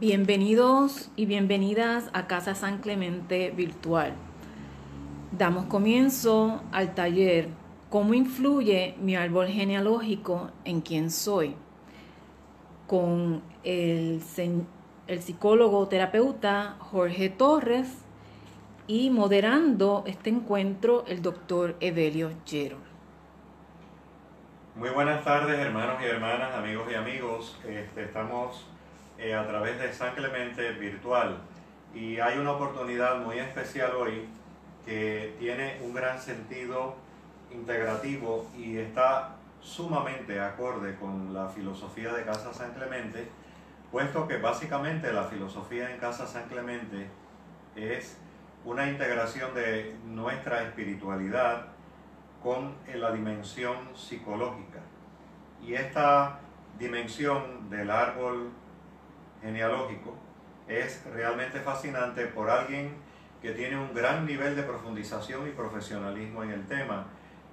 Bienvenidos y bienvenidas a Casa San Clemente Virtual. Damos comienzo al taller ¿Cómo influye mi árbol genealógico en quién soy? con el, el psicólogo terapeuta Jorge Torres y moderando este encuentro el doctor Evelio Llero. Muy buenas tardes hermanos y hermanas, amigos y amigos. Este, estamos eh, a través de San Clemente Virtual. Y hay una oportunidad muy especial hoy que tiene un gran sentido integrativo y está sumamente acorde con la filosofía de Casa San Clemente, puesto que básicamente la filosofía en Casa San Clemente es una integración de nuestra espiritualidad con la dimensión psicológica. Y esta dimensión del árbol genealógico es realmente fascinante por alguien que tiene un gran nivel de profundización y profesionalismo en el tema.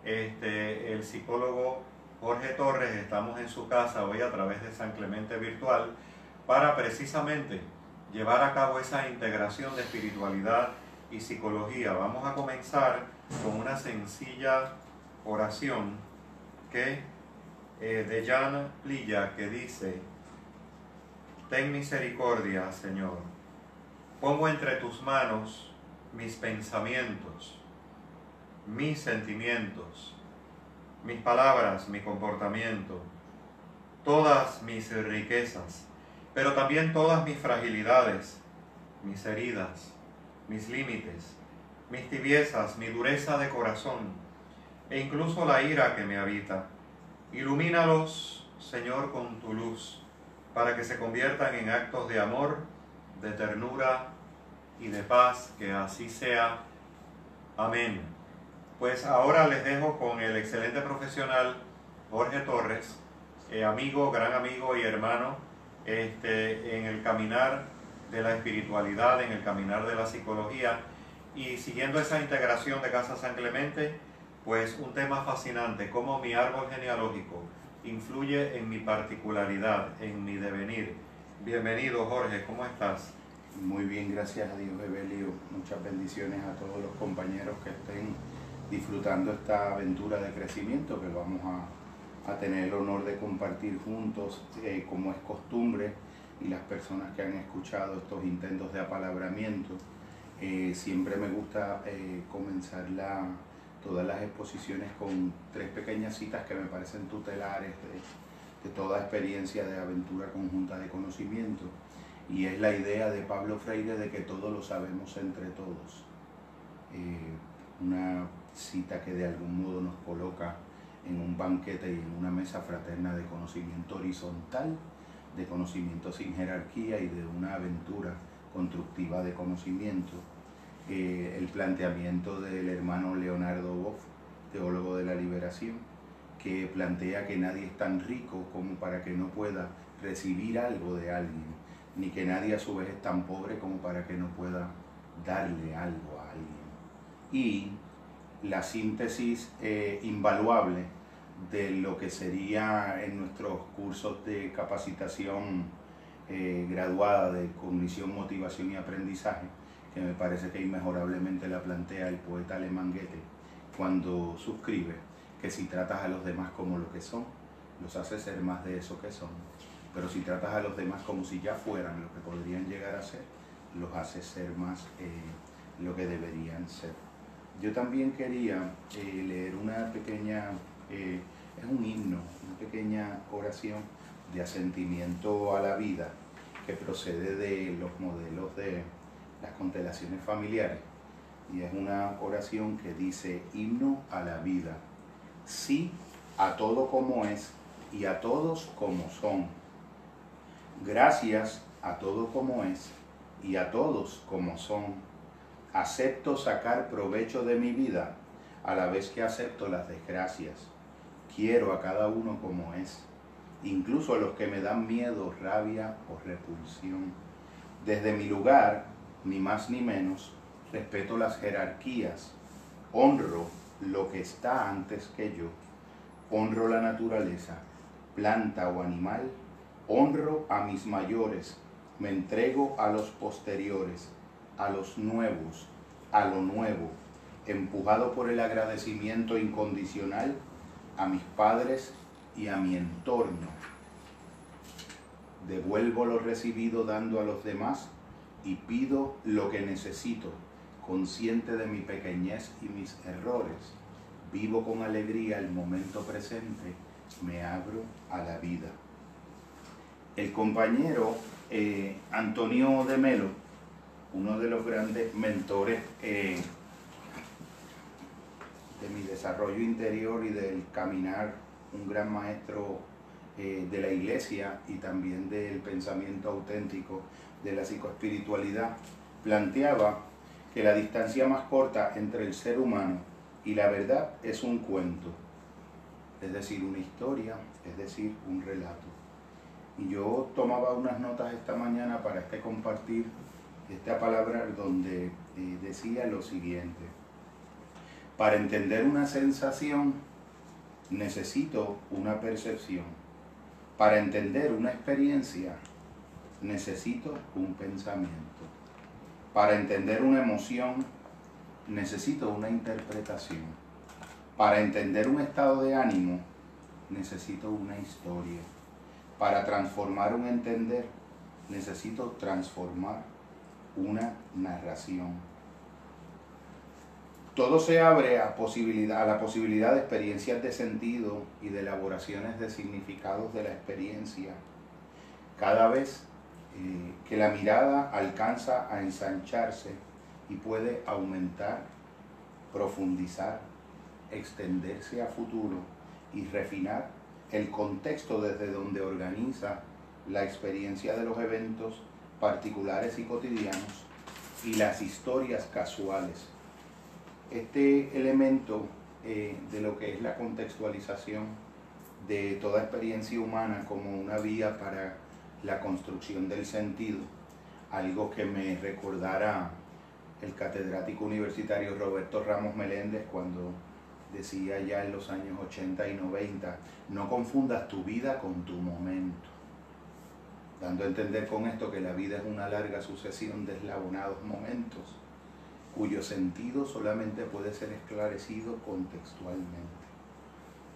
Este, el psicólogo Jorge Torres, estamos en su casa hoy a través de San Clemente Virtual para precisamente llevar a cabo esa integración de espiritualidad y psicología. Vamos a comenzar con una sencilla oración que eh, de Jan Plilla que dice, Ten misericordia, Señor. Pongo entre tus manos mis pensamientos, mis sentimientos, mis palabras, mi comportamiento, todas mis riquezas, pero también todas mis fragilidades, mis heridas, mis límites, mis tibiezas, mi dureza de corazón e incluso la ira que me habita. Ilumínalos, Señor, con tu luz para que se conviertan en actos de amor, de ternura y de paz, que así sea. Amén. Pues ahora les dejo con el excelente profesional Jorge Torres, eh, amigo, gran amigo y hermano, este, en el caminar de la espiritualidad, en el caminar de la psicología y siguiendo esa integración de Casa San Clemente, pues un tema fascinante, como mi árbol genealógico influye en mi particularidad, en mi devenir. Bienvenido Jorge, ¿cómo estás? Muy bien, gracias a Dios, Evelio. Muchas bendiciones a todos los compañeros que estén disfrutando esta aventura de crecimiento que vamos a, a tener el honor de compartir juntos, eh, como es costumbre, y las personas que han escuchado estos intentos de apalabramiento. Eh, siempre me gusta eh, comenzar la, todas las exposiciones con tres pequeñas citas que me parecen tutelares de, toda experiencia de aventura conjunta de conocimiento. Y es la idea de Pablo Freire de que todo lo sabemos entre todos. Eh, una cita que de algún modo nos coloca en un banquete y en una mesa fraterna de conocimiento horizontal, de conocimiento sin jerarquía y de una aventura constructiva de conocimiento el planteamiento del hermano Leonardo Boff, teólogo de la liberación, que plantea que nadie es tan rico como para que no pueda recibir algo de alguien, ni que nadie a su vez es tan pobre como para que no pueda darle algo a alguien. Y la síntesis eh, invaluable de lo que sería en nuestros cursos de capacitación eh, graduada de cognición, motivación y aprendizaje, que me parece que inmejorablemente la plantea el poeta alemán Goethe cuando suscribe que si tratas a los demás como lo que son, los hace ser más de eso que son. Pero si tratas a los demás como si ya fueran lo que podrían llegar a ser, los hace ser más eh, lo que deberían ser. Yo también quería eh, leer una pequeña, eh, es un himno, una pequeña oración de asentimiento a la vida que procede de los modelos de las constelaciones familiares. Y es una oración que dice, himno a la vida, sí a todo como es y a todos como son. Gracias a todo como es y a todos como son. Acepto sacar provecho de mi vida a la vez que acepto las desgracias. Quiero a cada uno como es, incluso a los que me dan miedo, rabia o repulsión. Desde mi lugar ni más ni menos, respeto las jerarquías, honro lo que está antes que yo, honro la naturaleza, planta o animal, honro a mis mayores, Me entrego a los posteriores, a los nuevos, a lo nuevo, empujado por el agradecimiento incondicional a mis padres y a mi entorno. Devuelvo lo recibido dando a los demás y pido lo que necesito, consciente de mi pequeñez y mis errores. Vivo con alegría el momento presente, me abro a la vida. El compañero eh, Antonio de Melo, uno de los grandes mentores eh, de mi desarrollo interior y del caminar, un gran maestro eh, de la iglesia y también del pensamiento auténtico de la psicoespiritualidad, planteaba que la distancia más corta entre el ser humano y la verdad es un cuento, es decir, una historia, es decir, un relato. Y yo tomaba unas notas esta mañana para este compartir esta palabra donde eh, decía lo siguiente. Para entender una sensación necesito una percepción. Para entender una experiencia necesito un pensamiento. Para entender una emoción necesito una interpretación. Para entender un estado de ánimo necesito una historia. Para transformar un entender necesito transformar una narración. Todo se abre a, posibilidad, a la posibilidad de experiencias de sentido y de elaboraciones de significados de la experiencia. Cada vez eh, que la mirada alcanza a ensancharse y puede aumentar, profundizar, extenderse a futuro y refinar el contexto desde donde organiza la experiencia de los eventos particulares y cotidianos y las historias casuales. Este elemento eh, de lo que es la contextualización de toda experiencia humana como una vía para la construcción del sentido, algo que me recordara el catedrático universitario Roberto Ramos Meléndez cuando decía ya en los años 80 y 90, no confundas tu vida con tu momento dando a entender con esto que la vida es una larga sucesión de eslabonados momentos, cuyo sentido solamente puede ser esclarecido contextualmente.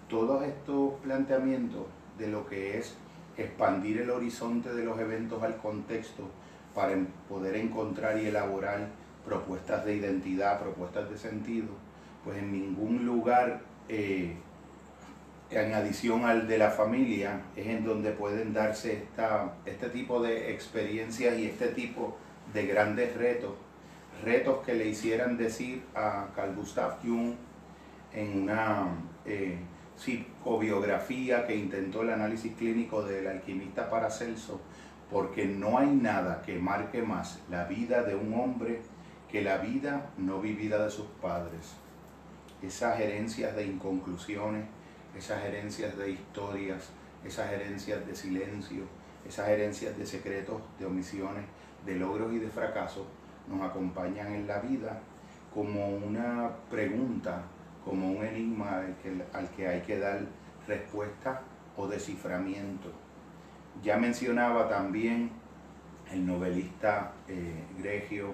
Todos estos planteamientos de lo que es expandir el horizonte de los eventos al contexto para poder encontrar y elaborar propuestas de identidad, propuestas de sentido, pues en ningún lugar eh, en adición al de la familia, es en donde pueden darse esta, este tipo de experiencias y este tipo de grandes retos, retos que le hicieran decir a Carl Gustav Jung en una eh, psicobiografía que intentó el análisis clínico del alquimista Paracelso, porque no hay nada que marque más la vida de un hombre que la vida no vivida de sus padres. Esas herencias de inconclusiones, esas herencias de historias, esas herencias de silencio, esas herencias de secretos, de omisiones, de logros y de fracasos, nos acompañan en la vida como una pregunta, como un enigma al que, hay que dar respuesta o desciframiento. Ya mencionaba también el novelista eh, gregio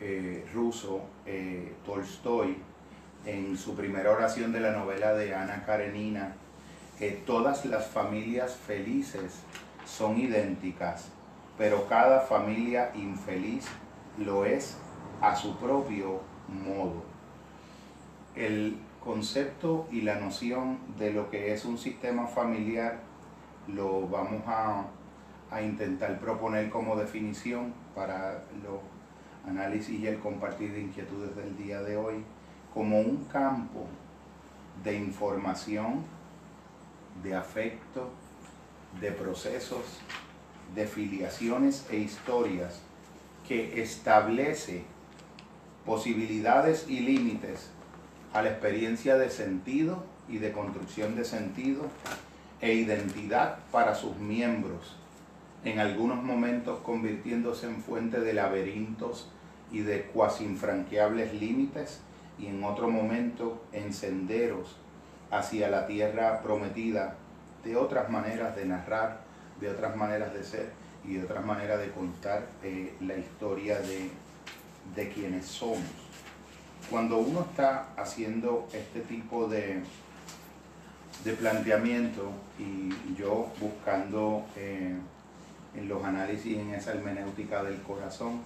eh, ruso eh, Tolstoy, en su primera oración de la novela de Ana Karenina, que todas las familias felices son idénticas, pero cada familia infeliz lo es a su propio modo. El concepto y la noción de lo que es un sistema familiar lo vamos a, a intentar proponer como definición para los análisis y el compartir de inquietudes del día de hoy como un campo de información, de afecto, de procesos, de filiaciones e historias que establece posibilidades y límites a la experiencia de sentido y de construcción de sentido e identidad para sus miembros, en algunos momentos convirtiéndose en fuente de laberintos y de cuasi infranqueables límites y en otro momento en senderos hacia la tierra prometida, de otras maneras de narrar, de otras maneras de ser y otras maneras de contar eh, la historia de, de quienes somos. Cuando uno está haciendo este tipo de, de planteamiento y yo buscando eh, en los análisis en esa hermenéutica del corazón,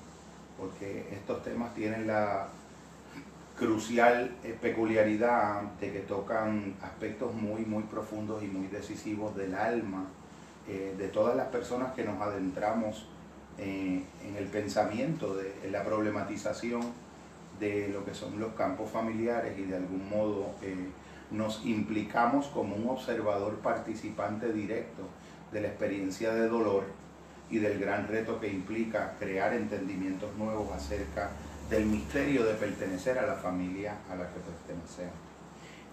porque estos temas tienen la crucial eh, peculiaridad de que tocan aspectos muy, muy profundos y muy decisivos del alma eh, de todas las personas que nos adentramos en el pensamiento, de, en la problematización de lo que son los campos familiares y de algún modo nos implicamos como un observador participante directo de la experiencia de dolor y del gran reto que implica crear entendimientos nuevos acerca del misterio de pertenecer a la familia a la que pertenecemos.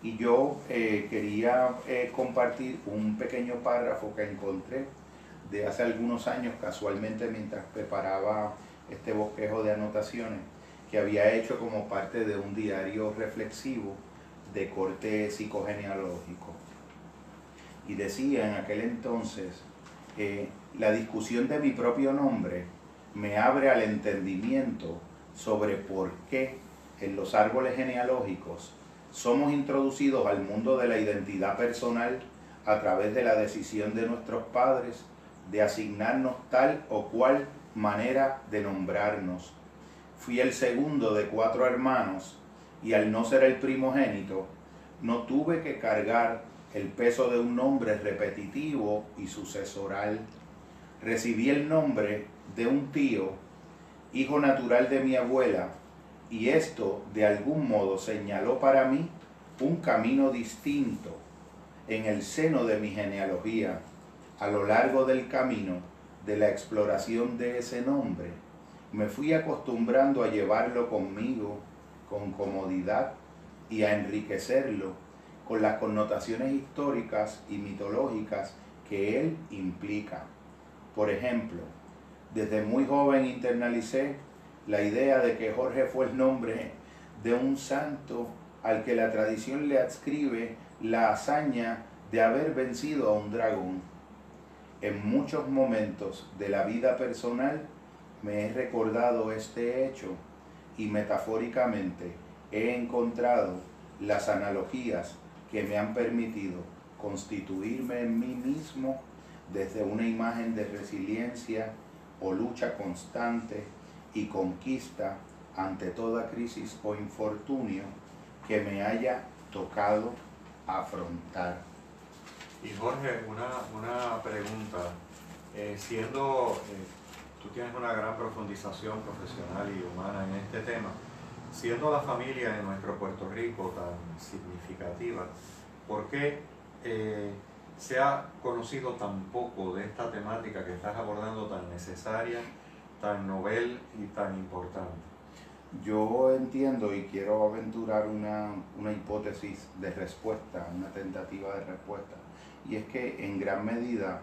Y yo eh, quería eh, compartir un pequeño párrafo que encontré de hace algunos años, casualmente mientras preparaba este bosquejo de anotaciones, que había hecho como parte de un diario reflexivo de corte psicogenealógico. Y decía en aquel entonces que la discusión de mi propio nombre me abre al entendimiento sobre por qué en los árboles genealógicos somos introducidos al mundo de la identidad personal a través de la decisión de nuestros padres de asignarnos tal o cual manera de nombrarnos. Fui el segundo de cuatro hermanos y al no ser el primogénito, no tuve que cargar el peso de un nombre repetitivo y sucesoral. Recibí el nombre de un tío, hijo natural de mi abuela, y esto de algún modo señaló para mí un camino distinto en el seno de mi genealogía. A lo largo del camino de la exploración de ese nombre, me fui acostumbrando a llevarlo conmigo con comodidad y a enriquecerlo con las connotaciones históricas y mitológicas que él implica. Por ejemplo, desde muy joven internalicé la idea de que Jorge fue el nombre de un santo al que la tradición le adscribe la hazaña de haber vencido a un dragón. En muchos momentos de la vida personal me he recordado este hecho y metafóricamente he encontrado las analogías que me han permitido constituirme en mí mismo desde una imagen de resiliencia o lucha constante y conquista ante toda crisis o infortunio que me haya tocado afrontar. Y Jorge, una, pregunta. Eh, siendo, eh, tú tienes una gran profundización profesional y humana en este tema, siendo la familia en nuestro Puerto Rico tan significativa, ¿por qué eh, se ha conocido tan poco de esta temática que estás abordando tan necesaria, tan novel y tan importante? Yo entiendo y quiero aventurar una, una hipótesis de respuesta, una tentativa de respuesta, y es que en gran medida,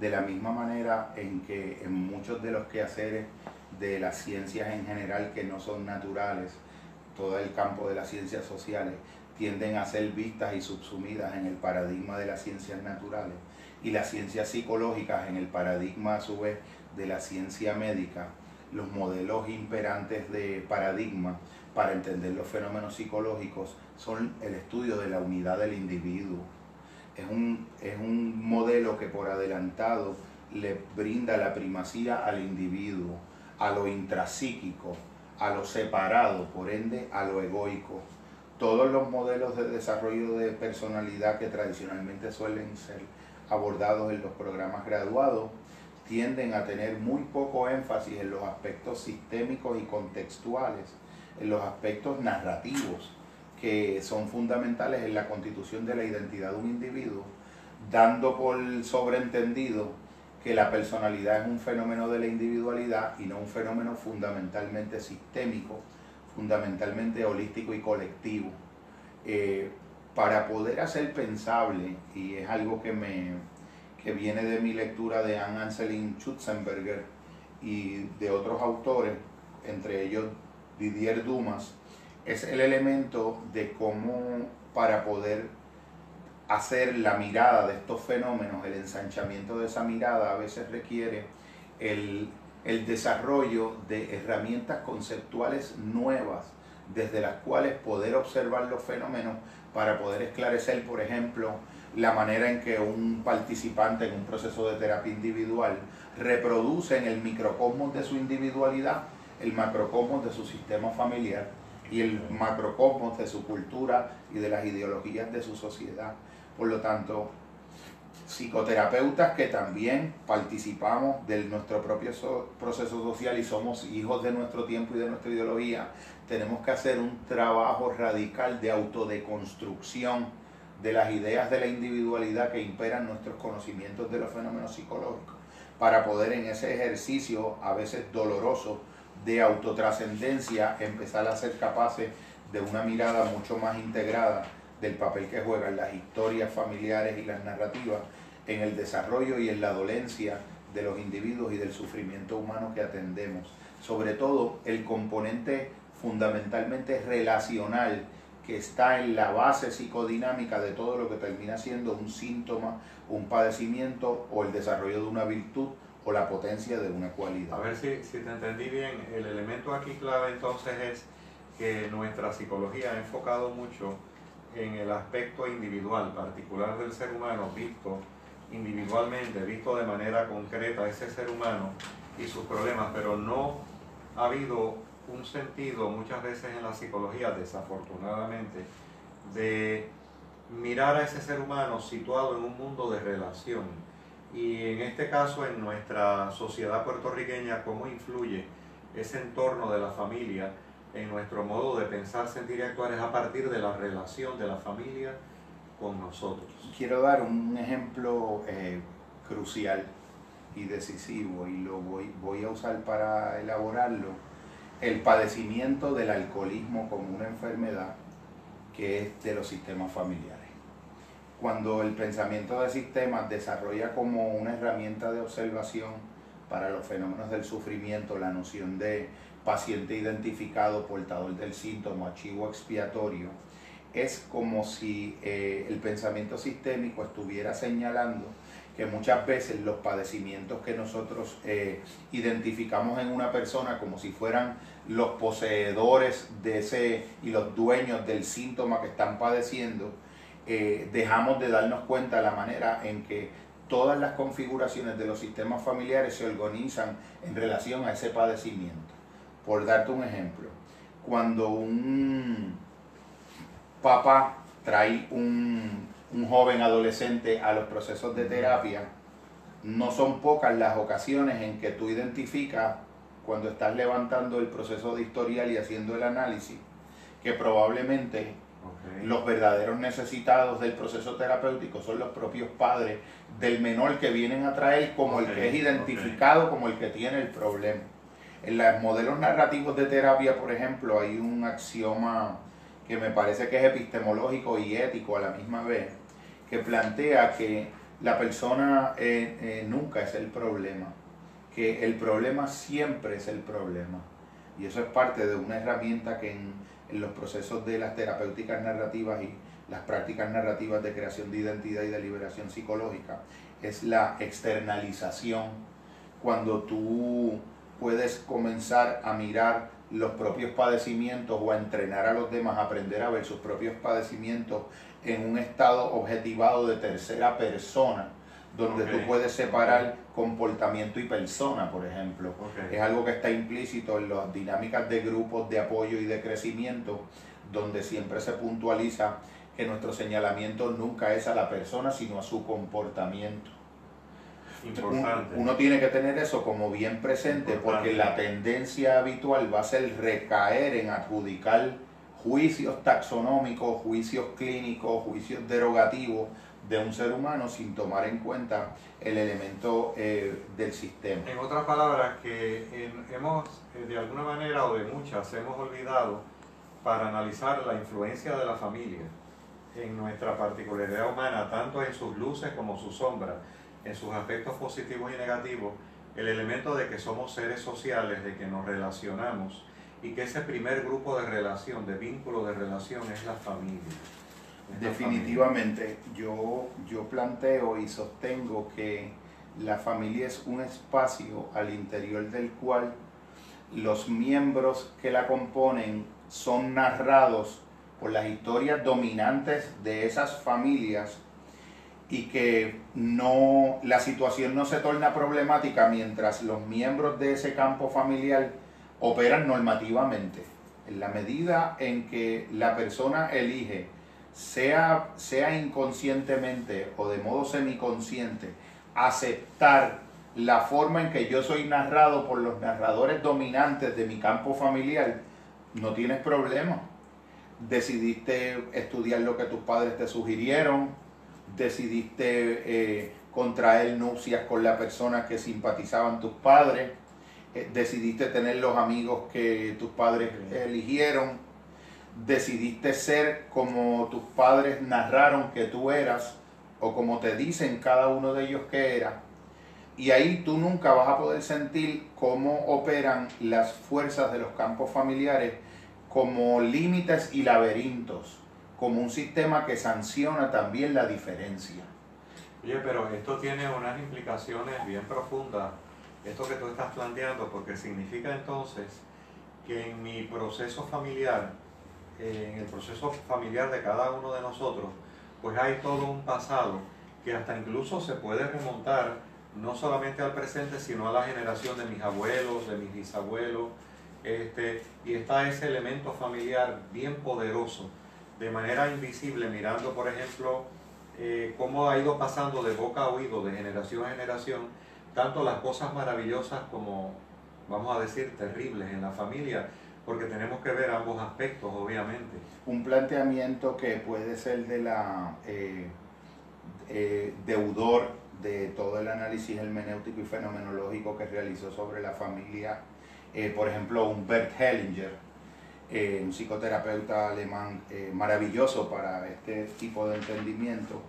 de la misma manera en que en muchos de los quehaceres de las ciencias en general que no son naturales, todo el campo de las ciencias sociales tienden a ser vistas y subsumidas en el paradigma de las ciencias naturales y las ciencias psicológicas en el paradigma a su vez de la ciencia médica, los modelos imperantes de paradigma para entender los fenómenos psicológicos son el estudio de la unidad del individuo. Es un, es un modelo que por adelantado le brinda la primacía al individuo, a lo intrapsíquico, a lo separado, por ende a lo egoico. Todos los modelos de desarrollo de personalidad que tradicionalmente suelen ser abordados en los programas graduados tienden a tener muy poco énfasis en los aspectos sistémicos y contextuales, en los aspectos narrativos que son fundamentales en la constitución de la identidad de un individuo, dando por sobreentendido que la personalidad es un fenómeno de la individualidad y no un fenómeno fundamentalmente sistémico, fundamentalmente holístico y colectivo. Eh, para poder hacer pensable, y es algo que, me, que viene de mi lectura de Anne Anselin Schutzenberger y de otros autores, entre ellos Didier Dumas, es el elemento de cómo para poder hacer la mirada de estos fenómenos, el ensanchamiento de esa mirada a veces requiere el, el desarrollo de herramientas conceptuales nuevas desde las cuales poder observar los fenómenos para poder esclarecer, por ejemplo, la manera en que un participante en un proceso de terapia individual reproduce en el microcosmos de su individualidad el macrocosmos de su sistema familiar y el macrocosmos de su cultura y de las ideologías de su sociedad. Por lo tanto, psicoterapeutas que también participamos de nuestro propio proceso social y somos hijos de nuestro tiempo y de nuestra ideología, tenemos que hacer un trabajo radical de autodeconstrucción de las ideas de la individualidad que imperan nuestros conocimientos de los fenómenos psicológicos, para poder en ese ejercicio, a veces doloroso, de autotrascendencia, empezar a ser capaces de una mirada mucho más integrada del papel que juegan las historias familiares y las narrativas en el desarrollo y en la dolencia de los individuos y del sufrimiento humano que atendemos. Sobre todo el componente fundamentalmente relacional que está en la base psicodinámica de todo lo que termina siendo un síntoma, un padecimiento o el desarrollo de una virtud o la potencia de una cualidad. A ver si, si te entendí bien, el elemento aquí clave entonces es que nuestra psicología ha enfocado mucho en el aspecto individual, particular del ser humano, visto individualmente, visto de manera concreta ese ser humano y sus problemas, pero no ha habido un sentido muchas veces en la psicología, desafortunadamente, de mirar a ese ser humano situado en un mundo de relación. Y en este caso, en nuestra sociedad puertorriqueña, cómo influye ese entorno de la familia en nuestro modo de pensar, sentir y actuar es a partir de la relación de la familia con nosotros. Quiero dar un ejemplo eh, crucial y decisivo y lo voy, voy a usar para elaborarlo el padecimiento del alcoholismo como una enfermedad que es de los sistemas familiares. Cuando el pensamiento de sistemas desarrolla como una herramienta de observación para los fenómenos del sufrimiento la noción de paciente identificado, portador del síntoma, archivo expiatorio, es como si eh, el pensamiento sistémico estuviera señalando que muchas veces los padecimientos que nosotros eh, identificamos en una persona como si fueran los poseedores de ese y los dueños del síntoma que están padeciendo, eh, dejamos de darnos cuenta de la manera en que todas las configuraciones de los sistemas familiares se organizan en relación a ese padecimiento. Por darte un ejemplo, cuando un papá trae un, un joven adolescente a los procesos de terapia, no son pocas las ocasiones en que tú identificas cuando estás levantando el proceso de historial y haciendo el análisis, que probablemente los verdaderos necesitados del proceso terapéutico son los propios padres del menor que vienen a traer como el que es identificado como el que tiene el problema. En los modelos narrativos de terapia, por ejemplo, hay un axioma que me parece que es epistemológico y ético a la misma vez, que plantea que la persona eh, eh, nunca es el problema, que el problema siempre es el problema. Y eso es parte de una herramienta que en, en los procesos de las terapéuticas narrativas y las prácticas narrativas de creación de identidad y de liberación psicológica es la externalización, cuando tú puedes comenzar a mirar los propios padecimientos o a entrenar a los demás a aprender a ver sus propios padecimientos en un estado objetivado de tercera persona, donde tú puedes separar comportamiento y persona, por ejemplo. Es algo que está implícito en las dinámicas de grupos de apoyo y de crecimiento, donde siempre se puntualiza que nuestro señalamiento nunca es a la persona, sino a su comportamiento. Uno tiene que tener eso como bien presente porque la tendencia habitual va a ser recaer en adjudicar juicios taxonómicos, juicios clínicos, juicios derogativos de un ser humano sin tomar en cuenta el elemento eh, del sistema. En otras palabras, que hemos eh, de alguna manera o de muchas hemos olvidado para analizar la influencia de la familia en nuestra particularidad humana, tanto en sus luces como sus sombras en sus aspectos positivos y negativos, el elemento de que somos seres sociales, de que nos relacionamos y que ese primer grupo de relación, de vínculo de relación es la familia. Definitivamente, Yo, yo planteo y sostengo que La familia es un espacio al interior del cual los miembros que la componen son narrados por las historias dominantes de esas familias y que no la situación no se torna problemática mientras los miembros de ese campo familiar operan normativamente. En la medida en que la persona elige, sea, sea inconscientemente o de modo semiconsciente, aceptar la forma en que yo soy narrado por los narradores dominantes de mi campo familiar, no tienes problema. Decidiste estudiar lo que tus padres te sugirieron, decidiste eh, contraer nupcias con la persona que simpatizaban tus padres, eh, decidiste tener los amigos que tus padres eligieron, decidiste ser como tus padres narraron que tú eras o como te dicen cada uno de ellos que era. Y ahí tú nunca vas a poder sentir cómo operan las fuerzas de los campos familiares como límites y laberintos como un sistema que sanciona también la diferencia. Oye, pero esto tiene unas implicaciones bien profundas, esto que tú estás planteando, porque significa entonces que en mi proceso familiar, eh, en el proceso familiar de cada uno de nosotros, pues hay todo un pasado que hasta incluso se puede remontar no solamente al presente, sino a la generación de mis abuelos, de mis bisabuelos, este, y está ese elemento familiar bien poderoso de manera invisible, mirando, por ejemplo, eh, cómo ha ido pasando de boca a oído, de generación a generación, tanto las cosas maravillosas como, vamos a decir, terribles en la familia, porque tenemos que ver ambos aspectos, obviamente. Un planteamiento que puede ser de la eh, eh, deudor de todo el análisis hermenéutico y fenomenológico que realizó sobre la familia, por ejemplo, un Bert Hellinger, eh, un psicoterapeuta alemán eh, maravilloso para este tipo de entendimiento,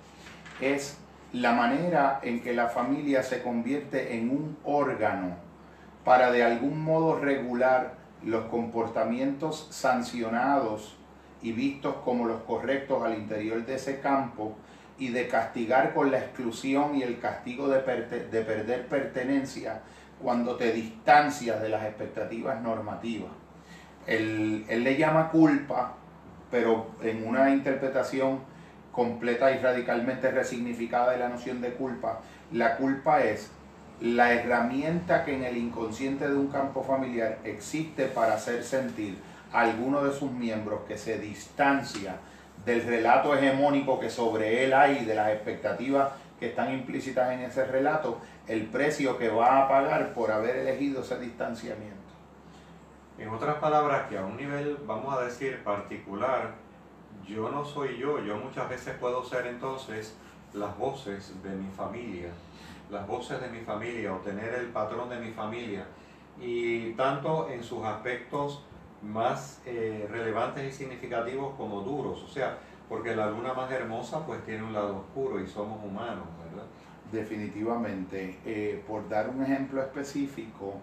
es la manera en que la familia se convierte en un órgano para de algún modo regular los comportamientos sancionados y vistos como los correctos al interior de ese campo y de castigar con la exclusión y el castigo de, de perder pertenencia cuando te distancias de las expectativas normativas. Él, le llama culpa, pero en una interpretación completa y radicalmente resignificada de la noción de culpa, la culpa es la herramienta que en el inconsciente de un campo familiar existe para hacer sentir a alguno de sus miembros que se distancia del relato hegemónico que sobre él hay, de las expectativas que están implícitas en ese relato, el precio que va a pagar por haber elegido ese distanciamiento. En otras palabras, que a un nivel, vamos a decir, particular, yo no soy yo, yo muchas veces puedo ser entonces las voces de mi familia, las voces de mi familia o tener el patrón de mi familia. Y tanto en sus aspectos más eh, relevantes y significativos como duros, o sea, porque la luna más hermosa pues tiene un lado oscuro y somos humanos, ¿verdad? Definitivamente. Eh, por dar un ejemplo específico,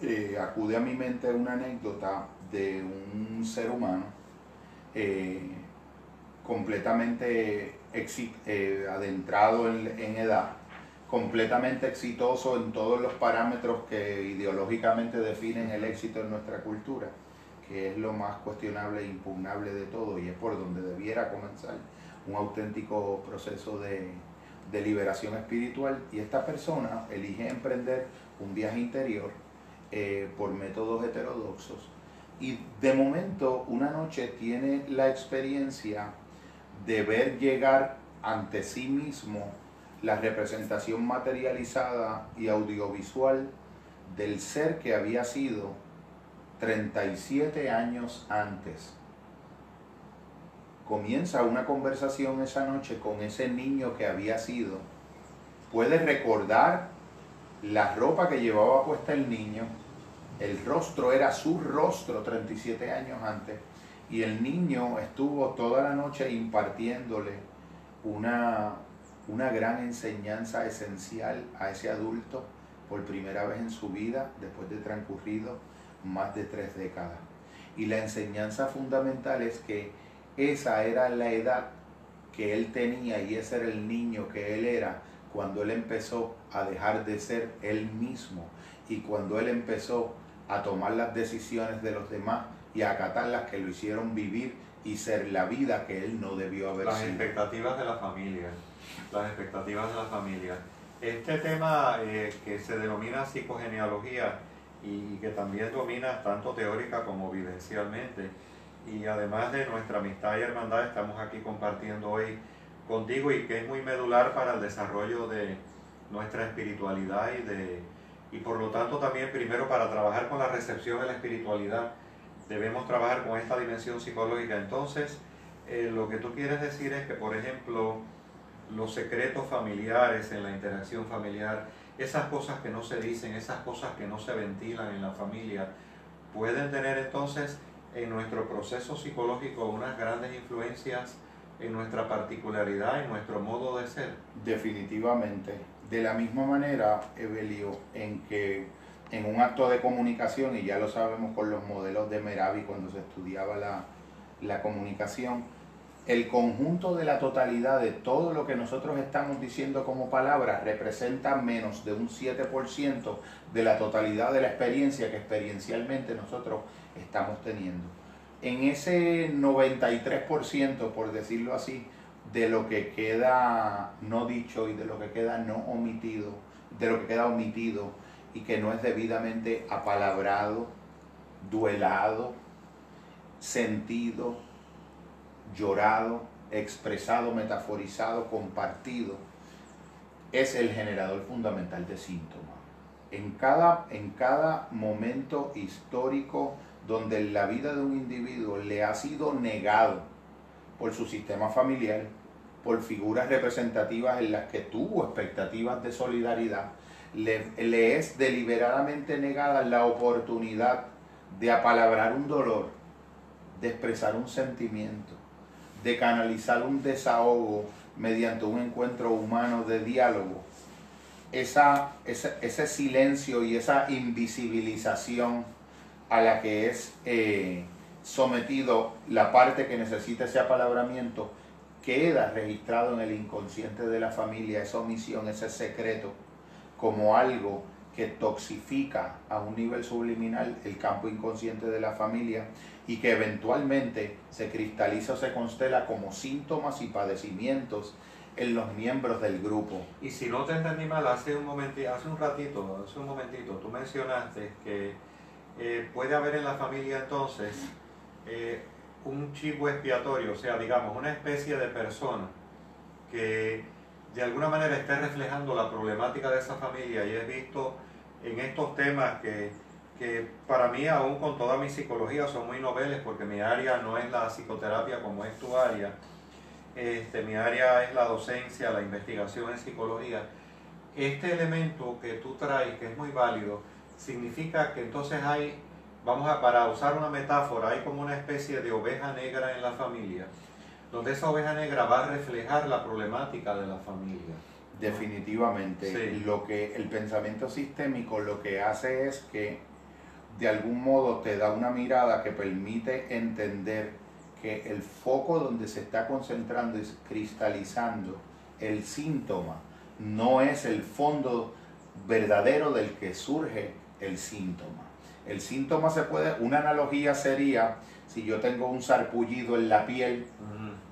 eh, acude a mi mente una anécdota de un ser humano eh, eh, adentrado en, edad, completamente exitoso en todos los parámetros que ideológicamente definen el éxito en nuestra cultura, que es lo más cuestionable e impugnable de todo y es por donde debiera comenzar un auténtico proceso de, de liberación espiritual. Y esta persona elige emprender un viaje interior eh, por métodos heterodoxos. Y de momento, una noche tiene la experiencia de ver llegar ante sí mismo la representación materializada y audiovisual del ser que había sido 37 años antes. Comienza una conversación esa noche con ese niño que había sido. Puede recordar la ropa que llevaba puesta el niño, el rostro era su rostro 37 años antes y el niño estuvo toda la noche impartiéndole una, una gran enseñanza esencial a ese adulto por primera vez en su vida después de transcurrido más de tres décadas. Y la enseñanza fundamental es que esa era la edad que él tenía y ese era el niño que él era cuando él empezó a dejar de ser él mismo y cuando él empezó a tomar las decisiones de los demás y acatar las que lo hicieron vivir y ser la vida que él no debió haber las sido. Las expectativas de la familia, las expectativas de la familia. Este tema eh, que se denomina psicogenealogía y que también domina tanto teórica como vivencialmente, y además de nuestra amistad y hermandad, estamos aquí compartiendo hoy contigo y que es muy medular para el desarrollo de nuestra espiritualidad y de y por lo tanto también primero para trabajar con la recepción de la espiritualidad debemos trabajar con esta dimensión psicológica. Entonces, eh, lo que tú quieres decir es que, por ejemplo, los secretos familiares en la interacción familiar, esas cosas que no se dicen, esas cosas que no se ventilan en la familia, pueden tener entonces en nuestro proceso psicológico unas grandes influencias en nuestra particularidad, en nuestro modo de ser. Definitivamente. De la misma manera, Evelio, en que en un acto de comunicación, y ya lo sabemos con los modelos de Meravi cuando se estudiaba la, la comunicación, el conjunto de la totalidad de todo lo que nosotros estamos diciendo como palabras representa menos de un 7% de la totalidad de la experiencia que experiencialmente nosotros estamos teniendo. En ese 93%, por decirlo así, de lo que queda no dicho y de lo que queda no omitido, de lo que queda omitido y que no es debidamente apalabrado, duelado, sentido, llorado, expresado, metaforizado, compartido, es el generador fundamental de síntomas. En cada, en cada momento histórico donde la vida de un individuo le ha sido negado por su sistema familiar, por figuras representativas en las que tuvo expectativas de solidaridad, le, es deliberadamente negada la oportunidad de apalabrar un dolor, de expresar un sentimiento, de canalizar un desahogo mediante un encuentro humano de diálogo, esa, ese, silencio y esa invisibilización a la que es eh, sometido la parte que necesita ese apalabramiento, queda registrado en el inconsciente de la familia, esa omisión, ese secreto, como algo que toxifica a un nivel subliminal el campo inconsciente de la familia y que eventualmente se cristaliza o se constela como síntomas y padecimientos en los miembros del grupo. Y si no te entendí mal, hace un momentito, hace un ratito, hace un momentito, tú mencionaste que eh, puede haber en la familia entonces eh, un chivo expiatorio, o sea, digamos, una especie de persona que de alguna manera esté reflejando la problemática de esa familia. Y he visto en estos temas que, que para mí, aún con toda mi psicología, son muy noveles porque mi área no es la psicoterapia como es tu área, este, mi área es la docencia, la investigación en psicología. Este elemento que tú traes, que es muy válido, significa que entonces hay vamos a, para usar una metáfora, hay como una especie de oveja negra en la familia, donde esa oveja negra va a reflejar la problemática de la familia. Definitivamente, lo que el pensamiento sistémico lo que hace es que de algún modo te da una mirada que permite entender que el foco donde se está concentrando y cristalizando el síntoma no es el fondo verdadero del que surge el síntoma. El síntoma se puede, una analogía sería, si yo tengo un sarpullido en la piel,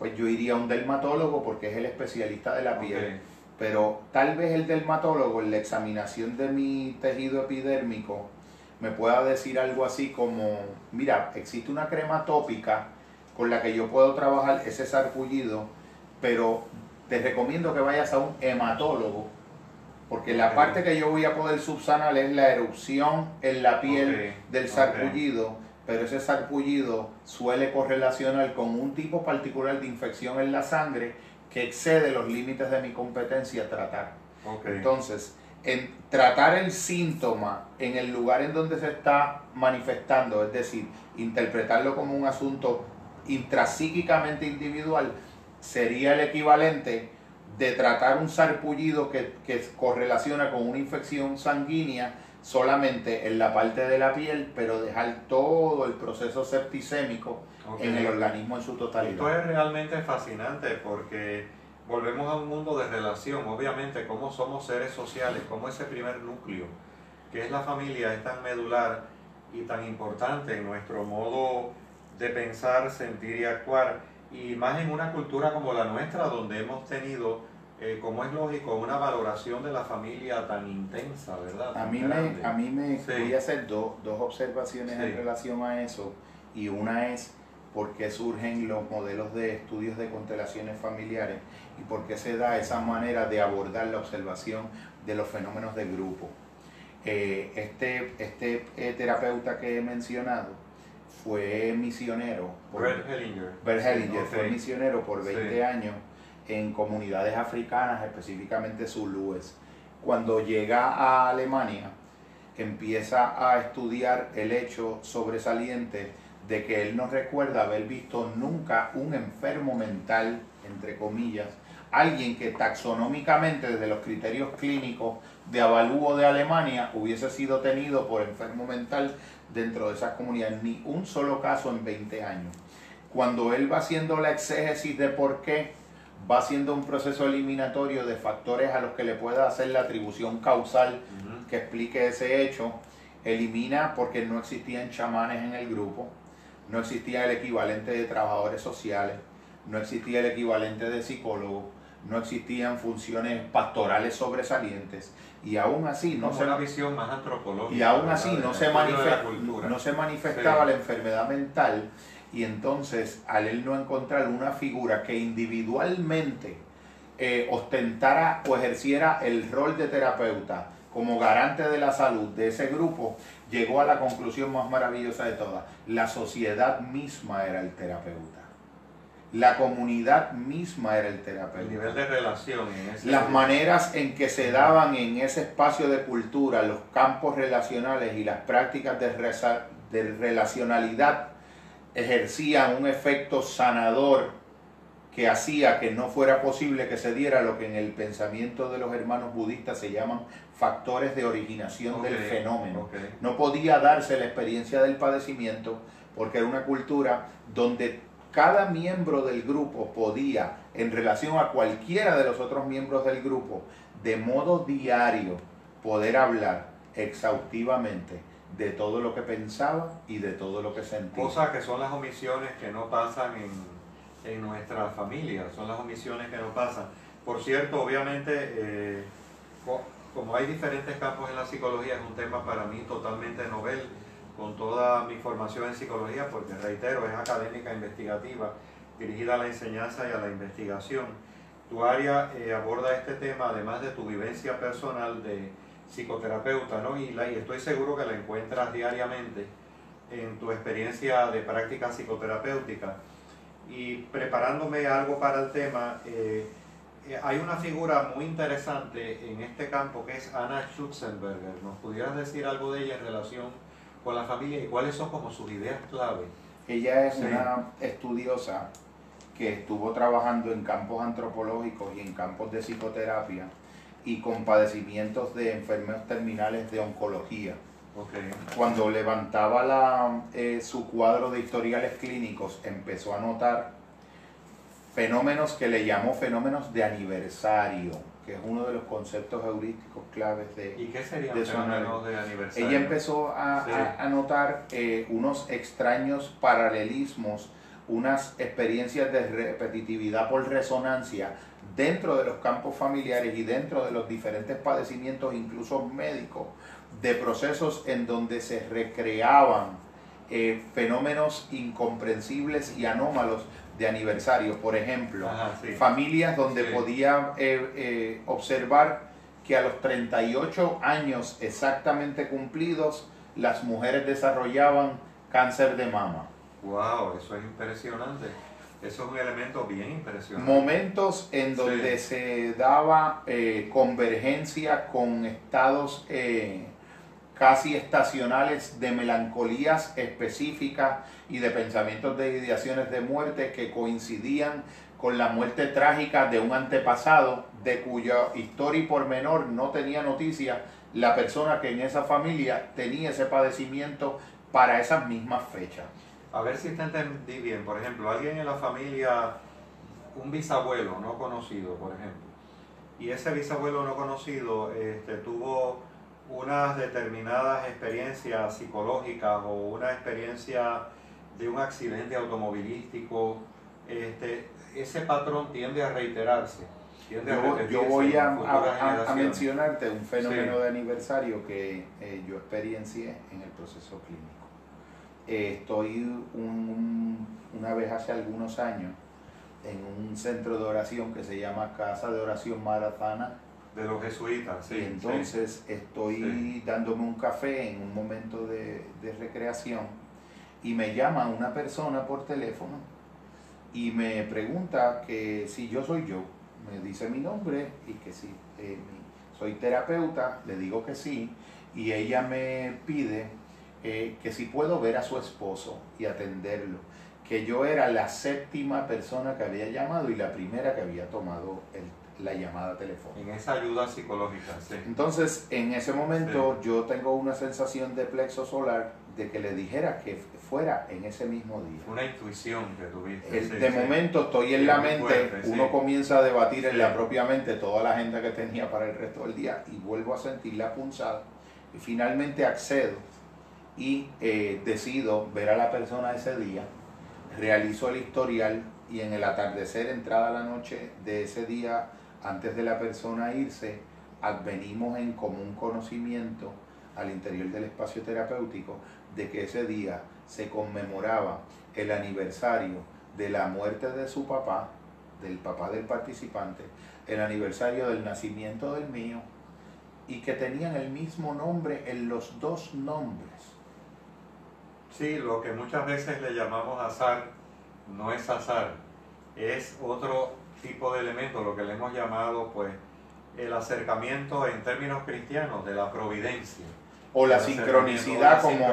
pues yo iría a un dermatólogo porque es el especialista de la piel. Pero tal vez el dermatólogo en la examinación de mi tejido epidérmico me pueda decir algo así como, mira, existe una crema tópica con la que yo puedo trabajar ese sarpullido, pero te recomiendo que vayas a un hematólogo porque la parte que yo voy a poder subsanar es la erupción en la piel del sarpullido, pero ese sarpullido suele correlacionar con un tipo particular de infección en la sangre que excede los límites de mi competencia a tratar. Entonces, en tratar el síntoma en el lugar en donde se está manifestando, es decir, interpretarlo como un asunto intrapsíquicamente individual, sería el equivalente de tratar un sarpullido que, que correlaciona con una infección sanguínea solamente en la parte de la piel, pero dejar todo el proceso septicémico en el organismo en su totalidad. Esto es realmente fascinante porque volvemos a un mundo de relación, obviamente, como somos seres sociales, como ese primer núcleo, que es la familia, es tan medular y tan importante en nuestro modo de pensar, sentir y actuar, y más en una cultura como la nuestra, donde hemos tenido, eh, como es lógico, una valoración de la familia tan intensa, ¿verdad? a mí me, a mí me voy a hacer dos observaciones en relación a eso, y una es por qué surgen los modelos de estudios de constelaciones familiares y por qué se da esa manera de abordar la observación de los fenómenos de grupo. Eh, este este eh, terapeuta que he mencionado fue misionero. Bert Hellinger. Bert Hellinger fue misionero por 20 años en comunidades africanas, específicamente zulúes. Cuando llega a Alemania, empieza a estudiar el hecho sobresaliente de que él no recuerda haber visto nunca un enfermo mental, entre comillas, alguien que taxonómicamente desde los criterios clínicos de avalúo de Alemania hubiese sido tenido por enfermo mental dentro de esas comunidades, ni un solo caso en 20 años. Cuando él va haciendo la exégesis de por qué, va haciendo un proceso eliminatorio de factores a los que le pueda hacer la atribución causal que explique ese hecho, elimina porque no existían chamanes en el grupo, no existía el equivalente de trabajadores sociales, no existía el equivalente de psicólogos, no existían funciones pastorales sobresalientes y aún así no se visión más antropológica y aún así no se, no se manifestaba la enfermedad mental y entonces al él no encontrar una figura que individualmente eh, ostentara o ejerciera el rol de terapeuta como garante de la salud de ese grupo, llegó a la conclusión más maravillosa de todas. La sociedad misma era el terapeuta. La comunidad misma era el terapeuta. El nivel de relación. Las maneras en que se daban en ese espacio de cultura, los campos relacionales y las prácticas de, de relacionalidad ejercían un efecto sanador que hacía que no fuera posible que se diera lo que en el pensamiento de los hermanos budistas se llaman factores de originación del fenómeno. No podía darse la experiencia del padecimiento porque era una cultura donde cada miembro del grupo podía, en relación a cualquiera de los otros miembros del grupo, de modo diario, poder hablar exhaustivamente de todo lo que pensaba y de todo lo que sentía. Cosas que son las omisiones que no pasan en en nuestra familia, son las omisiones que nos pasan. Por cierto, obviamente, eh, como hay diferentes campos en la psicología, es un tema para mí totalmente novel, con toda mi formación en psicología, porque reitero, es académica investigativa, dirigida a la enseñanza y a la investigación. Tu área eh, aborda este tema, además de tu vivencia personal de psicoterapeuta, ¿no? Y, la, y estoy seguro que la encuentras diariamente en tu experiencia de práctica psicoterapéutica y preparándome algo para el tema, eh, eh, hay una figura muy interesante en este campo que es Anna Schutzenberger. ¿Nos pudieras decir algo de ella en relación con la familia y cuáles son como sus ideas clave? Ella es una estudiosa que estuvo trabajando en campos antropológicos y en campos de psicoterapia y con padecimientos de enfermedades terminales de oncología. Cuando levantaba la, eh, su cuadro de historiales clínicos, empezó a notar fenómenos que le llamó fenómenos de aniversario, que es uno de los conceptos heurísticos claves de... ¿Y qué serían fenómenos de aniversario? Ella empezó a, a, notar eh, unos extraños paralelismos, unas experiencias de repetitividad por resonancia dentro de los campos familiares y dentro de los diferentes padecimientos, incluso médicos, de procesos en donde se recreaban eh, fenómenos incomprensibles y anómalos de aniversario. Por ejemplo, familias donde podía eh, eh, observar que a los 38 años exactamente cumplidos, las mujeres desarrollaban cáncer de mama. ¡Wow! Eso es impresionante. Eso es un elemento bien impresionante. Momentos en donde se daba convergencia con estados casi estacionales de melancolías específicas y de pensamientos de ideaciones de muerte que coincidían con la muerte trágica de un antepasado de cuya historia y pormenor no tenía noticia la persona que en esa familia tenía ese padecimiento para esas mismas fechas. A ver si te entendí bien. Por ejemplo, alguien en la familia un bisabuelo no conocido, por ejemplo, y ese bisabuelo no conocido este, tuvo unas determinadas experiencias psicológicas o una experiencia de un accidente automovilístico, este, ese patrón tiende a reiterarse. yo, voy a, mencionarte un fenómeno de aniversario que eh, yo experiencié en el proceso clínico. Eh, estoy una vez hace algunos años en un centro de oración que se llama Casa de Oración Maratana. De los jesuitas, sí. Y entonces estoy dándome un café en un momento de, recreación y me llama una persona por teléfono y me pregunta que si yo soy yo, me dice mi nombre y que si eh, soy terapeuta, le digo que sí, y ella me pide eh, que si puedo ver a su esposo y atenderlo que yo era la séptima persona que había llamado y la primera que había tomado la llamada telefónica. En esa ayuda psicológica, sí. Entonces, en ese momento yo tengo una sensación de plexo solar de que le dijera que fuera en ese mismo día. Una intuición que tuviste. de momento estoy en la mente, uno comienza a debatir en la propia mente toda la agenda que tenía para el resto del día y vuelvo a sentir la punzada y finalmente accedo y eh, decido ver a la persona ese día realizó el historial y en el atardecer, entrada la noche de ese día, antes de la persona irse, advenimos en común conocimiento al interior del espacio terapéutico de que ese día se conmemoraba el aniversario de la muerte de su papá, del papá del participante, el aniversario del nacimiento del mío, y que tenían el mismo nombre en los dos nombres. Sí, lo que muchas veces le llamamos azar no es azar, es otro tipo de elemento, lo que le hemos llamado pues el acercamiento en términos cristianos de la providencia. O la sincronicidad, como,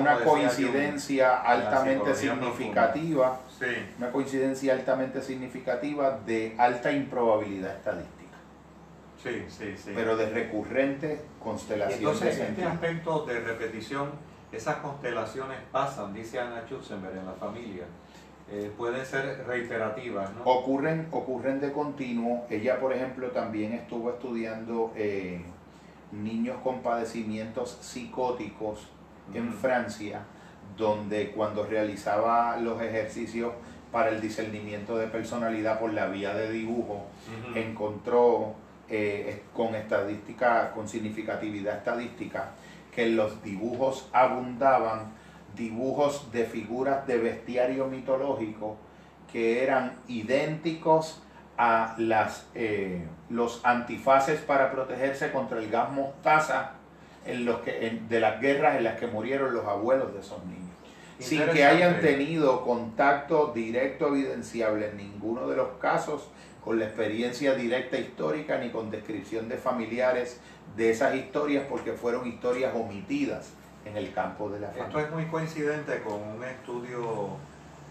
una coincidencia altamente significativa, una coincidencia altamente significativa de alta improbabilidad estadística. Sí, sí, sí. Pero de recurrente constelación. entonces, este aspecto de repetición esas constelaciones pasan, dice Anna Schutzenberg, en la familia. Eh, pueden ser reiterativas. ¿no? Ocurren, ocurren de continuo. Ella, por ejemplo, también estuvo estudiando eh, niños con padecimientos psicóticos en Francia, donde cuando realizaba los ejercicios para el discernimiento de personalidad por la vía de dibujo, encontró eh, con estadística, con significatividad estadística, que los dibujos abundaban dibujos de figuras de bestiario mitológico que eran idénticos a las, eh, los antifaces para protegerse contra el gas mostaza en los que, de las guerras en las que murieron los abuelos de esos niños. Sin que hayan tenido contacto directo evidenciable en ninguno de los casos con la experiencia directa histórica ni con descripción de familiares de esas historias porque fueron historias omitidas en el campo de la familia. Esto es muy coincidente con un estudio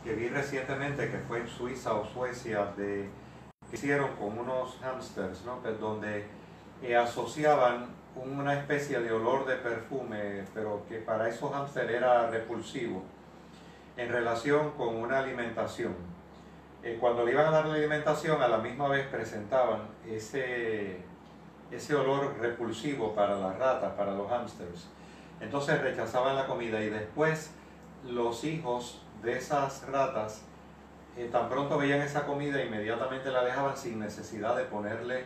que vi recientemente que fue en Suiza o Suecia de que hicieron con unos hamsters, ¿no? Pues donde eh, asociaban una especie de olor de perfume, pero que para esos hamsters era repulsivo, en relación con una alimentación eh, cuando le iban a dar la alimentación, a la misma vez presentaban ese, ese olor repulsivo para las ratas, para los hámsters. Entonces rechazaban la comida y después los hijos de esas ratas, eh, tan pronto veían esa comida, inmediatamente la dejaban sin necesidad de ponerle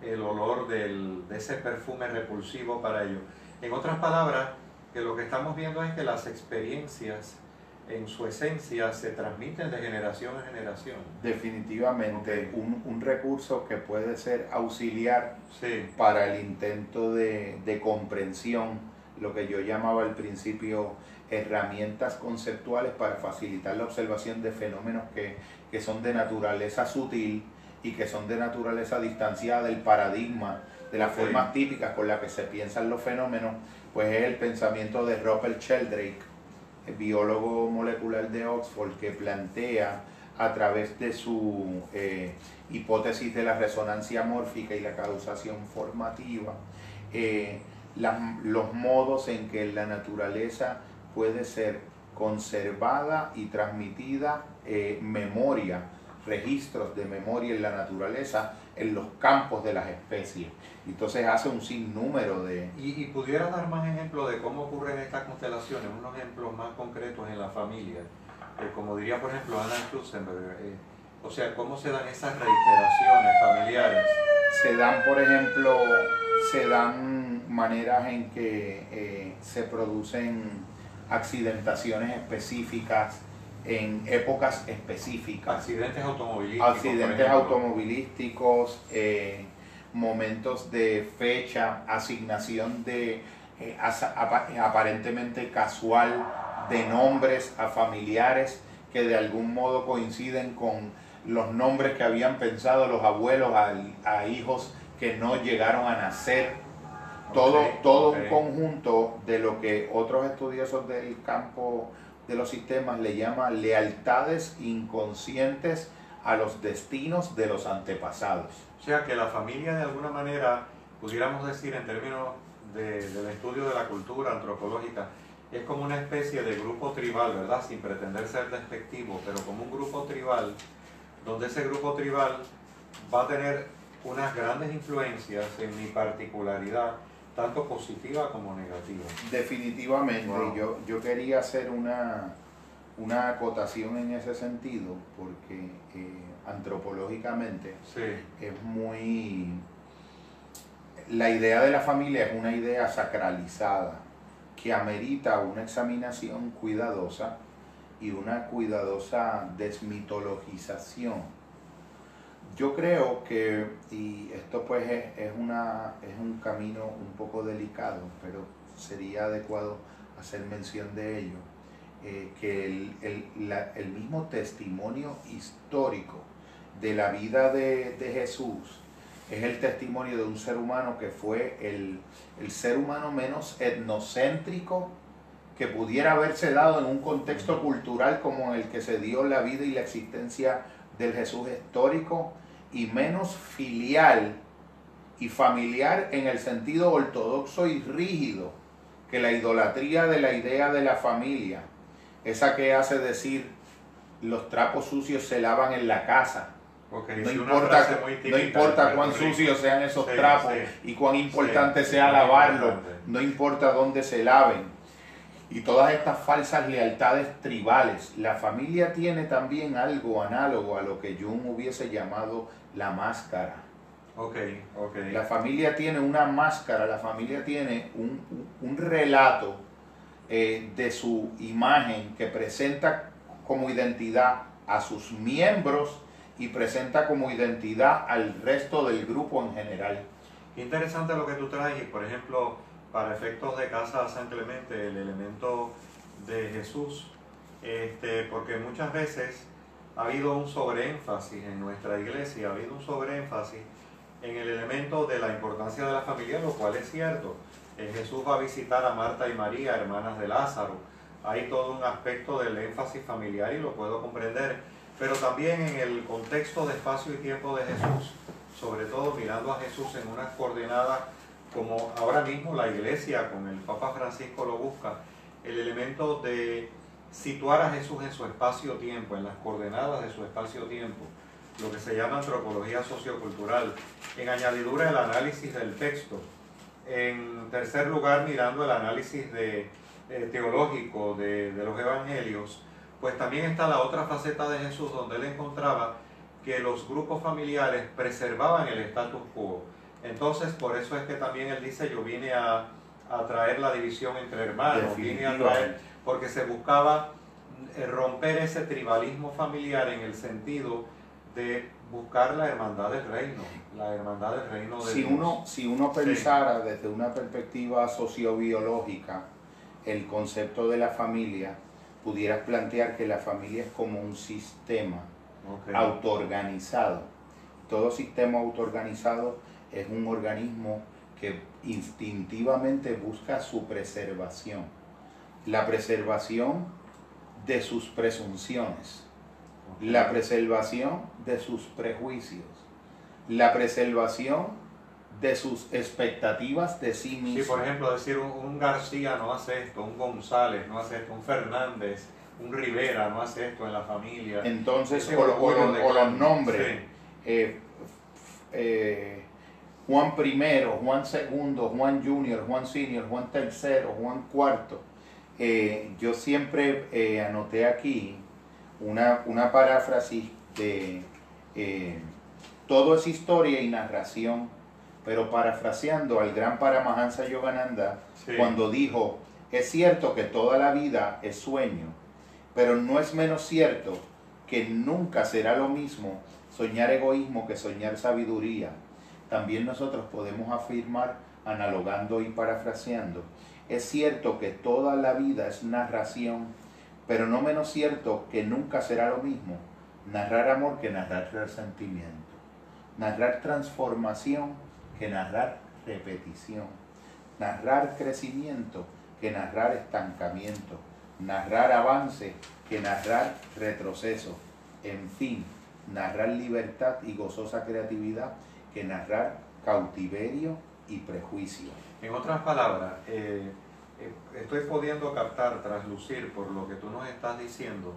el olor del, de ese perfume repulsivo para ellos. En otras palabras, que lo que estamos viendo es que las experiencias en su esencia se transmiten de generación a generación. Definitivamente, un, recurso que puede ser auxiliar para el intento de, comprensión, lo que yo llamaba al principio herramientas conceptuales para facilitar la observación de fenómenos que, que son de naturaleza sutil y que son de naturaleza distanciada del paradigma, de las formas típicas con las que se piensan los fenómenos, pues es el pensamiento de Robert Sheldrake biólogo molecular de Oxford, que plantea a través de su eh, hipótesis de la resonancia mórfica y la causación formativa, eh, los modos en que la naturaleza puede ser conservada y transmitida eh, memoria registros de memoria en la naturaleza en los campos de las especies. Entonces hace un sinnúmero de... ¿Y, y pudieras dar más ejemplos de cómo ocurren estas constelaciones, unos ejemplos más concretos en la familia? Eh, como diría, por ejemplo, Anna Schutzenberger, eh, o sea, ¿cómo se dan esas reiteraciones familiares? Se dan, por ejemplo, se dan maneras en que eh, se producen accidentaciones específicas en épocas específicas. Accidentes automovilísticos. Accidentes automovilísticos, eh, momentos de fecha, asignación de eh, aparentemente casual de nombres a familiares que de algún modo coinciden con los nombres que habían pensado los abuelos a, hijos que no llegaron a nacer. Todo, todo un conjunto de lo que otros estudiosos del campo de los sistemas le llaman lealtades inconscientes a los destinos de los antepasados. O sea que la familia de alguna manera, pudiéramos decir en términos del estudio de la cultura antropológica, es como una especie de grupo tribal, ¿verdad? Sin pretender ser despectivo, pero como un grupo tribal, donde ese grupo tribal va a tener unas grandes influencias en mi particularidad, tanto positiva como negativa. Definitivamente, yo, yo quería hacer una, una acotación en ese sentido, porque eh, antropológicamente es muy... La idea de la familia es una idea sacralizada que amerita una examinación cuidadosa y una cuidadosa desmitologización. Yo creo que, y esto pues es, una, es un camino un poco delicado, pero sería adecuado hacer mención de ello, eh, que el, mismo testimonio histórico de la vida de, de Jesús es el testimonio de un ser humano que fue el, ser humano menos etnocéntrico que pudiera haberse dado en un contexto cultural como en el que se dio la vida y la existencia del Jesús histórico y menos filial y familiar en el sentido ortodoxo y rígido que la idolatría de la idea de la familia, esa que hace decir los trapos sucios se lavan en la casa, no, importa, no importa cuán sucios sean esos trapos y cuán importante sea lavarlos, no importa dónde se laven. Y todas estas falsas lealtades tribales. La familia tiene también algo análogo a lo que Jung hubiese llamado la máscara. Okay, okay. La familia tiene una máscara, la familia tiene un, relato eh, de su imagen que presenta como identidad a sus miembros y presenta como identidad al resto del grupo en general. Interesante lo que tú traes, por ejemplo, para efectos de Casa San Clemente, el elemento de Jesús, este, porque muchas veces ha habido un sobreénfasis en nuestra iglesia, ha habido un sobreénfasis en el elemento de la importancia de la familia, lo cual es cierto. Eh, Jesús va a visitar a Marta y María, hermanas de Lázaro. Hay todo un aspecto del énfasis familiar y lo puedo comprender pero también en el contexto de espacio y tiempo de Jesús, sobre todo mirando a Jesús en unas coordenadas como ahora mismo la iglesia con el Papa Francisco lo busca, el elemento de situar a Jesús en su espacio-tiempo, en las coordenadas de su espacio-tiempo, lo que se llama antropología sociocultural, en añadidura el análisis del texto, en tercer lugar mirando el análisis de, eh, teológico de, de los evangelios, pues también está la otra faceta de Jesús donde él encontraba que los grupos familiares preservaban el status quo. Entonces, por eso es que también él dice, yo vine a, traer la división entre hermanos, vine a traer, porque se buscaba eh, romper ese tribalismo familiar en el sentido de buscar la hermandad del reino, la hermandad del reino de si Dios. Uno, si uno pensara desde una perspectiva sociobiológica el concepto de la familia, pudieras plantear que la familia es como un sistema autoorganizado. Todo sistema autoorganizado es un organismo que instintivamente busca su preservación. La preservación de sus presunciones, la preservación de sus prejuicios, la preservación de sus expectativas de sí mismo. Sí, por ejemplo, decir un, García no hace esto, un González no hace esto, un Fernández, un Rivera no hace esto en la familia. Entonces, o, los nombres. Sí. eh, eh, Juan I, Juan II, Juan Junior, Juan Senior, Juan III, Juan IV. Eh, yo siempre eh, anoté aquí una, una paráfrasis de eh, todo es historia y narración, pero parafraseando al gran Paramahansa Yogananda, Sí. cuando dijo, es cierto que toda la vida es sueño, pero no es menos cierto que nunca será lo mismo soñar egoísmo que soñar sabiduría. También nosotros podemos afirmar, analogando y parafraseando, es cierto que toda la vida es narración, pero no menos cierto que nunca será lo mismo narrar amor que narrar resentimiento, narrar transformación que narrar repetición, narrar crecimiento que narrar estancamiento, narrar avance que narrar retroceso, en fin, narrar libertad y gozosa creatividad que narrar cautiverio y prejuicio. En otras palabras, eh, eh, estoy pudiendo captar, traslucir por lo que tú nos estás diciendo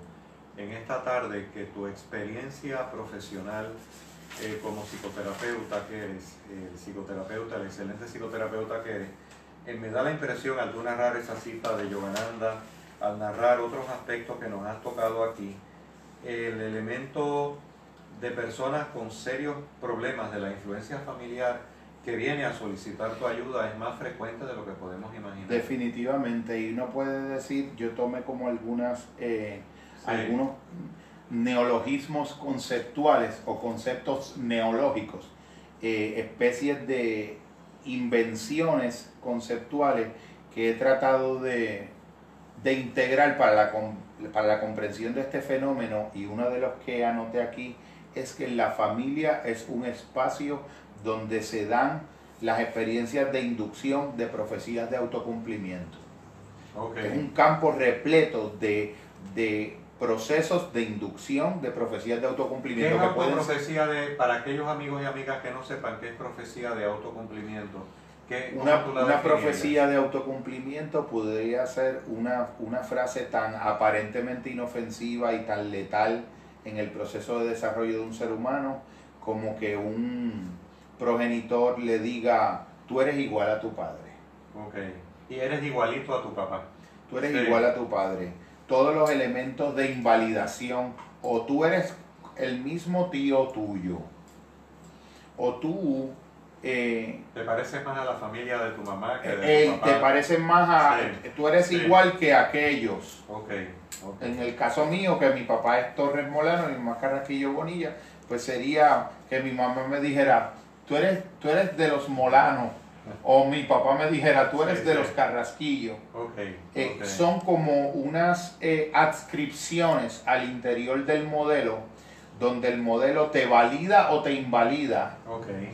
en esta tarde que tu experiencia profesional eh, como psicoterapeuta que eres, el psicoterapeuta, el excelente psicoterapeuta que eres, eh, me da la impresión al tú narrar esa cita de Yogananda, al narrar otros aspectos que nos has tocado aquí, el elemento de personas con serios problemas de la influencia familiar que viene a solicitar tu ayuda es más frecuente de lo que podemos imaginar. Definitivamente, y uno puede decir, yo tomé como algunas, eh, Sí. algunos neologismos conceptuales o conceptos neológicos, eh, especies de invenciones conceptuales que he tratado de, de integrar para la, para la comprensión de este fenómeno y uno de los que anoté aquí es que la familia es un espacio donde se dan las experiencias de inducción de profecías de autocumplimiento. Ok. Es un campo repleto de, de procesos de inducción de profecías de ¿Qué es autocumplimiento que pueden ser autoprofecía de, para aquellos amigos y amigas que no sepan qué es profecía de autocumplimiento? ¿Qué, Una, profecía de autocumplimiento podría ser una, una frase tan aparentemente inofensiva y tan letal en el proceso de desarrollo de un ser humano como que un progenitor le diga, tú eres igual a tu padre, Ok. Y eres igualito a tu papá. tú eres Sí. igual a tu padre. Todos los elementos de invalidación, o tú eres el mismo tío tuyo, o tú... eh, ¿Te pareces más a la familia de tu mamá que de tu Eh, papá? te parecen más a... Sí. Tú eres Sí. igual que aquellos. Ok. ok. En el caso mío, que mi papá es Torres Molano y mi mamá Carrasquillo Bonilla, pues sería que mi mamá me dijera, tú eres, tú eres de los Molanos. O mi papá me dijera, tú eres Sí, de sí. los Carrasquillo. Eh. Son como unas eh, adscripciones al interior del modelo, donde el modelo te valida o te invalida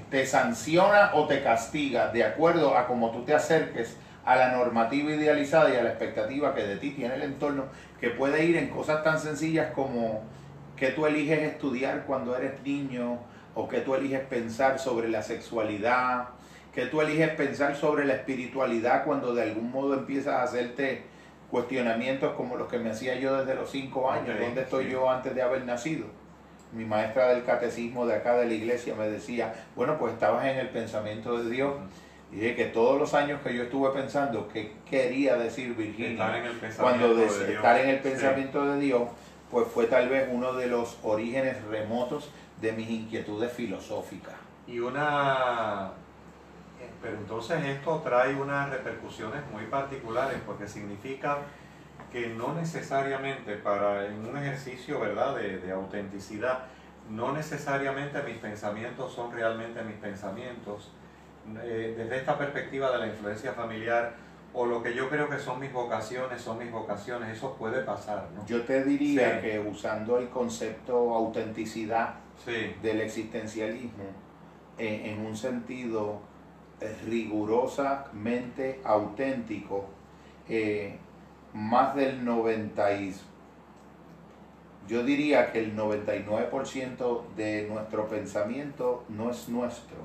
te sanciona o te castiga de acuerdo a cómo tú te acerques a la normativa idealizada y a la expectativa que de ti tiene el entorno, que puede ir en cosas tan sencillas como que tú eliges estudiar cuando eres niño, o que tú eliges pensar sobre la sexualidad, que tú eliges pensar sobre la espiritualidad cuando de algún modo empiezas a hacerte cuestionamientos como los que me hacía yo desde los cinco años, Ok, ¿dónde estoy sí. yo antes de haber nacido? Mi maestra del catecismo de acá de la iglesia me decía, bueno, pues estabas en el pensamiento de Dios. Y dije que todos los años que yo estuve pensando qué quería decir Estar Virginia en el pensamiento cuando de de- Dios. estar en el Sí. pensamiento de Dios, pues fue tal vez uno de los orígenes remotos de mis inquietudes filosóficas. Y una... Pero entonces esto trae unas repercusiones muy particulares porque significa que no necesariamente para en un ejercicio verdad de, de autenticidad, no necesariamente mis pensamientos son realmente mis pensamientos. Eh, desde esta perspectiva de la influencia familiar o lo que yo creo que son mis vocaciones son mis vocaciones, eso puede pasar, ¿no? Yo te diría Sí. que usando el concepto autenticidad Sí, del existencialismo eh, en un sentido rigurosamente auténtico, eh, más del 90 y- yo diría que el 99% de nuestro pensamiento no es nuestro.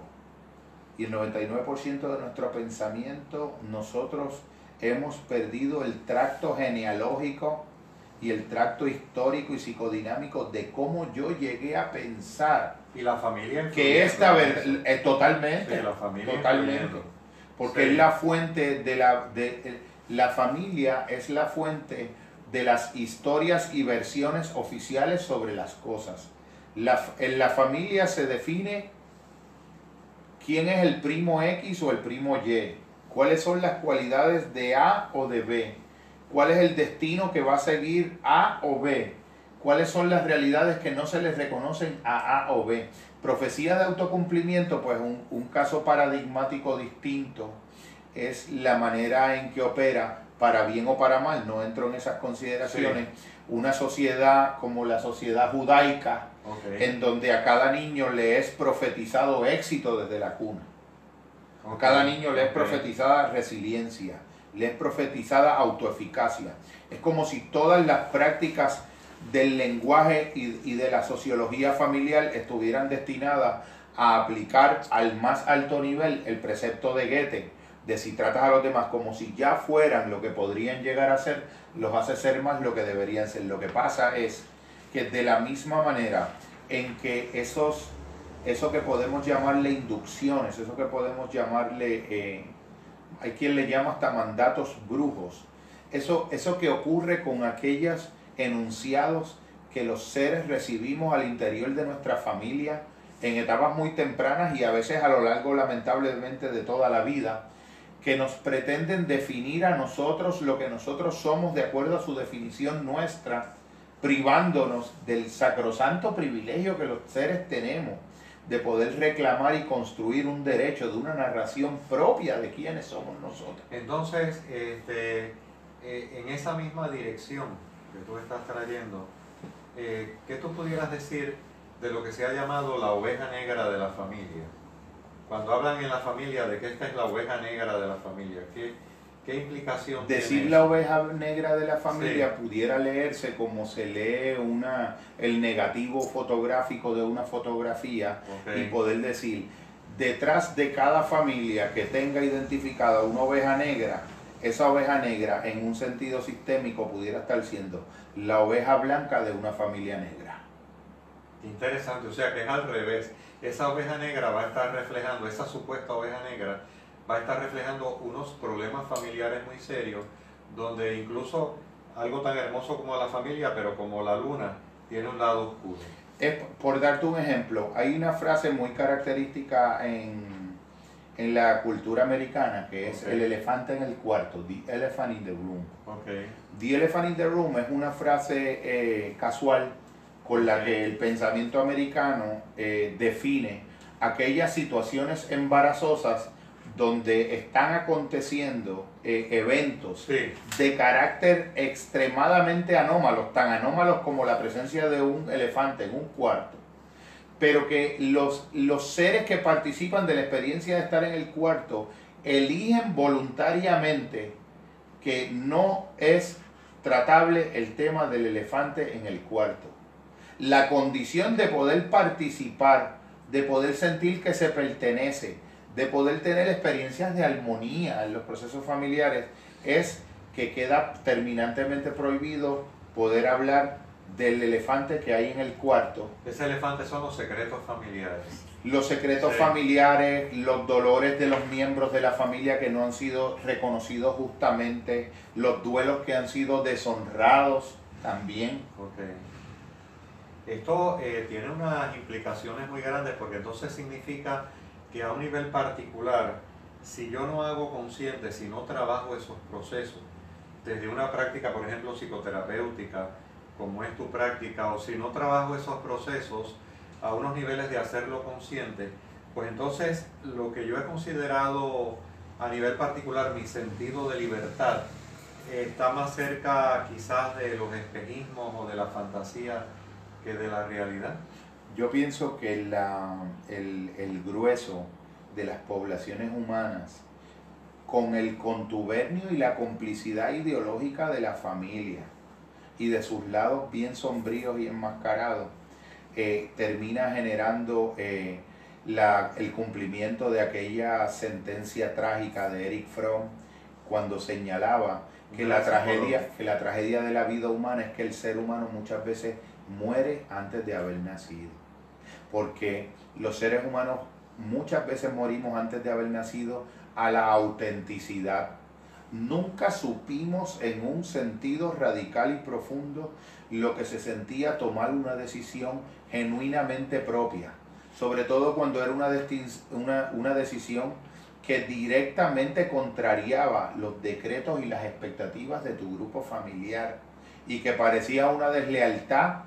Y el 99% de nuestro pensamiento nosotros hemos perdido el tracto genealógico y el tracto histórico y psicodinámico de cómo yo llegué a pensar y la familia que es totalmente la familia totalmente. porque es la fuente de la de la familia es la fuente de las historias y versiones oficiales sobre las cosas. La, en la familia se define quién es el primo X o el primo Y cuáles son las cualidades de A o de B cuál es el destino que va a seguir A o B, cuáles son las realidades que no se les reconocen a A o B. Profecía de autocumplimiento, pues un, caso paradigmático distinto es la manera en que opera, para bien o para mal, no entro en esas consideraciones, una sociedad como la sociedad judaica, en donde a cada niño le es profetizado éxito desde la cuna. A cada niño le es profetizada resiliencia le es profetizada autoeficacia. Es como si todas las prácticas del lenguaje y, de la sociología familiar estuvieran destinadas a aplicar al más alto nivel el precepto de Goethe, de si tratas a los demás como si ya fueran lo que podrían llegar a ser, los hace ser más lo que deberían ser. Lo que pasa es que de la misma manera en que esos, eso que podemos llamarle inducciones, eso que podemos llamarle eh, hay quien le llama hasta mandatos brujos. Eso, eso que ocurre con aquellos enunciados que los seres recibimos al interior de nuestra familia en etapas muy tempranas y a veces a lo largo lamentablemente de toda la vida, que nos pretenden definir a nosotros lo que nosotros somos de acuerdo a su definición nuestra, privándonos del sacrosanto privilegio que los seres tenemos de poder reclamar y construir un derecho de una narración propia de quiénes somos nosotros. Entonces, este, eh, en esa misma dirección que tú estás trayendo, eh, ¿qué tú pudieras decir de lo que se ha llamado la oveja negra de la familia? Cuando hablan en la familia de que esta es la oveja negra de la familia, ¿qué, ¿Qué implicación Decir la oveja negra de la familia pudiera leerse como se lee una, el negativo fotográfico de una fotografía y poder decir, detrás de cada familia que tenga identificada una oveja negra, esa oveja negra en un sentido sistémico pudiera estar siendo la oveja blanca de una familia negra. Interesante, o sea que es al revés. Esa oveja negra va a estar reflejando, esa supuesta oveja negra va a estar reflejando unos problemas familiares muy serios, donde incluso algo tan hermoso como la familia, pero como la luna, tiene un lado oscuro. por darte un ejemplo, hay una frase muy característica en, la cultura americana que es el elefante en el cuarto, the elephant in the room. Okay. The elephant in the room es una frase eh, casual con la que el pensamiento americano eh, define aquellas situaciones embarazosas donde están aconteciendo eh, eventos de carácter extremadamente anómalos, tan anómalos como la presencia de un elefante en un cuarto, pero que los, los seres que participan de la experiencia de estar en el cuarto eligen voluntariamente que no es tratable el tema del elefante en el cuarto. La condición de poder participar, de poder sentir que se pertenece, de poder tener experiencias de armonía en los procesos familiares es que queda terminantemente prohibido poder hablar del elefante que hay en el cuarto. Ese elefante son los secretos familiares. Los secretos familiares, los dolores de los miembros de la familia que no han sido reconocidos justamente, los duelos que han sido deshonrados también. Esto eh, tiene unas implicaciones muy grandes porque entonces significa que a un nivel particular, si yo no hago consciente, si no trabajo esos procesos, desde una práctica, por ejemplo, psicoterapéutica, como es tu práctica, o si no trabajo esos procesos a unos niveles de hacerlo consciente, pues entonces lo que yo he considerado a nivel particular mi sentido de libertad está más cerca quizás de los espejismos o de la fantasía que de la realidad. Yo pienso que el, grueso de las poblaciones humanas, con el contubernio y la complicidad ideológica de la familia y de sus lados bien sombríos y enmascarados, eh, termina generando eh, el cumplimiento de aquella sentencia trágica de Eric Fromm cuando señalaba que la, tragedia, que la tragedia de la vida humana es que el ser humano muchas veces muere antes de haber nacido. Porque los seres humanos muchas veces morimos antes de haber nacido a la autenticidad. Nunca supimos en un sentido radical y profundo lo que se sentía tomar una decisión genuinamente propia, sobre todo cuando era una, una, una decisión que directamente contrariaba los decretos y las expectativas de tu grupo familiar y que parecía una deslealtad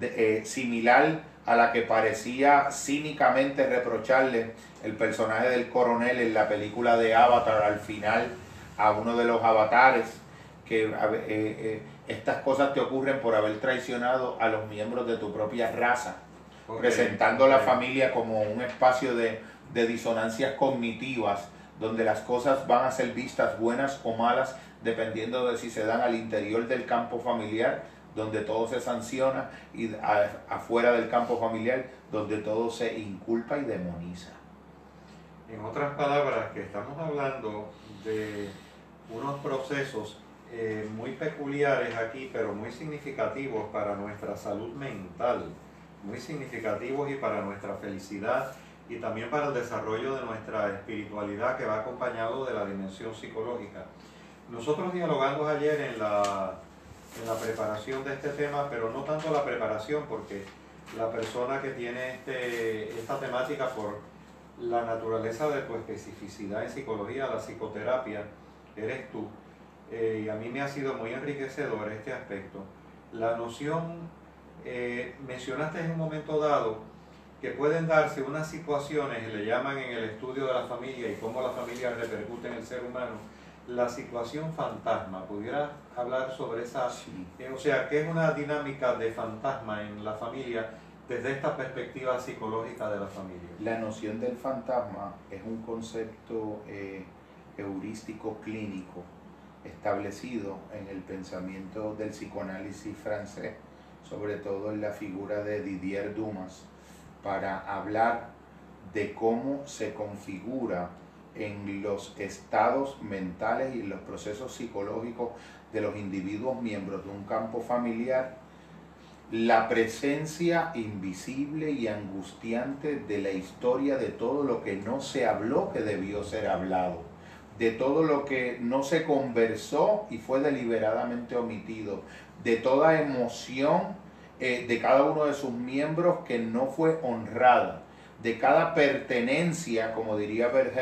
eh, similar a la que parecía cínicamente reprocharle el personaje del coronel en la película de Avatar al final a uno de los avatares, que eh, eh, estas cosas te ocurren por haber traicionado a los miembros de tu propia raza, presentando a la familia como un espacio de de disonancias cognitivas, donde las cosas van a ser vistas buenas o malas dependiendo de si se dan al interior del campo familiar, donde todo se sanciona, y afuera del campo familiar, donde todo se inculpa y demoniza. En otras palabras, que estamos hablando de unos procesos eh, muy peculiares aquí, pero muy significativos para nuestra salud mental, muy significativos y para nuestra felicidad y también para el desarrollo de nuestra espiritualidad que va acompañado de la dimensión psicológica. Nosotros dialogamos ayer en la, en la preparación de este tema, pero no tanto la preparación, porque la persona que tiene este, esta temática por la naturaleza de tu especificidad en psicología, la psicoterapia, eres tú. Eh, y a mí me ha sido muy enriquecedor este aspecto. La noción, eh, mencionaste en un momento dado, que pueden darse unas situaciones, le llaman en el estudio de la familia y cómo la familia repercute en el ser humano, la situación fantasma. ¿Pudiera hablar sobre esa? Eh, o sea, ¿qué es una dinámica de fantasma en la familia desde esta perspectiva psicológica de la familia? La noción del fantasma es un concepto eh, heurístico clínico establecido en el pensamiento del psicoanálisis francés, sobre todo en la figura de Didier Dumas para hablar de cómo se configura en los estados mentales y en los procesos psicológicos de los individuos miembros de un campo familiar la presencia invisible y angustiante de la historia de todo lo que no se habló que debió ser hablado, de todo lo que no se conversó y fue deliberadamente omitido, de toda emoción eh, de cada uno de sus miembros que no fue honrada, de cada pertenencia, como diría Bert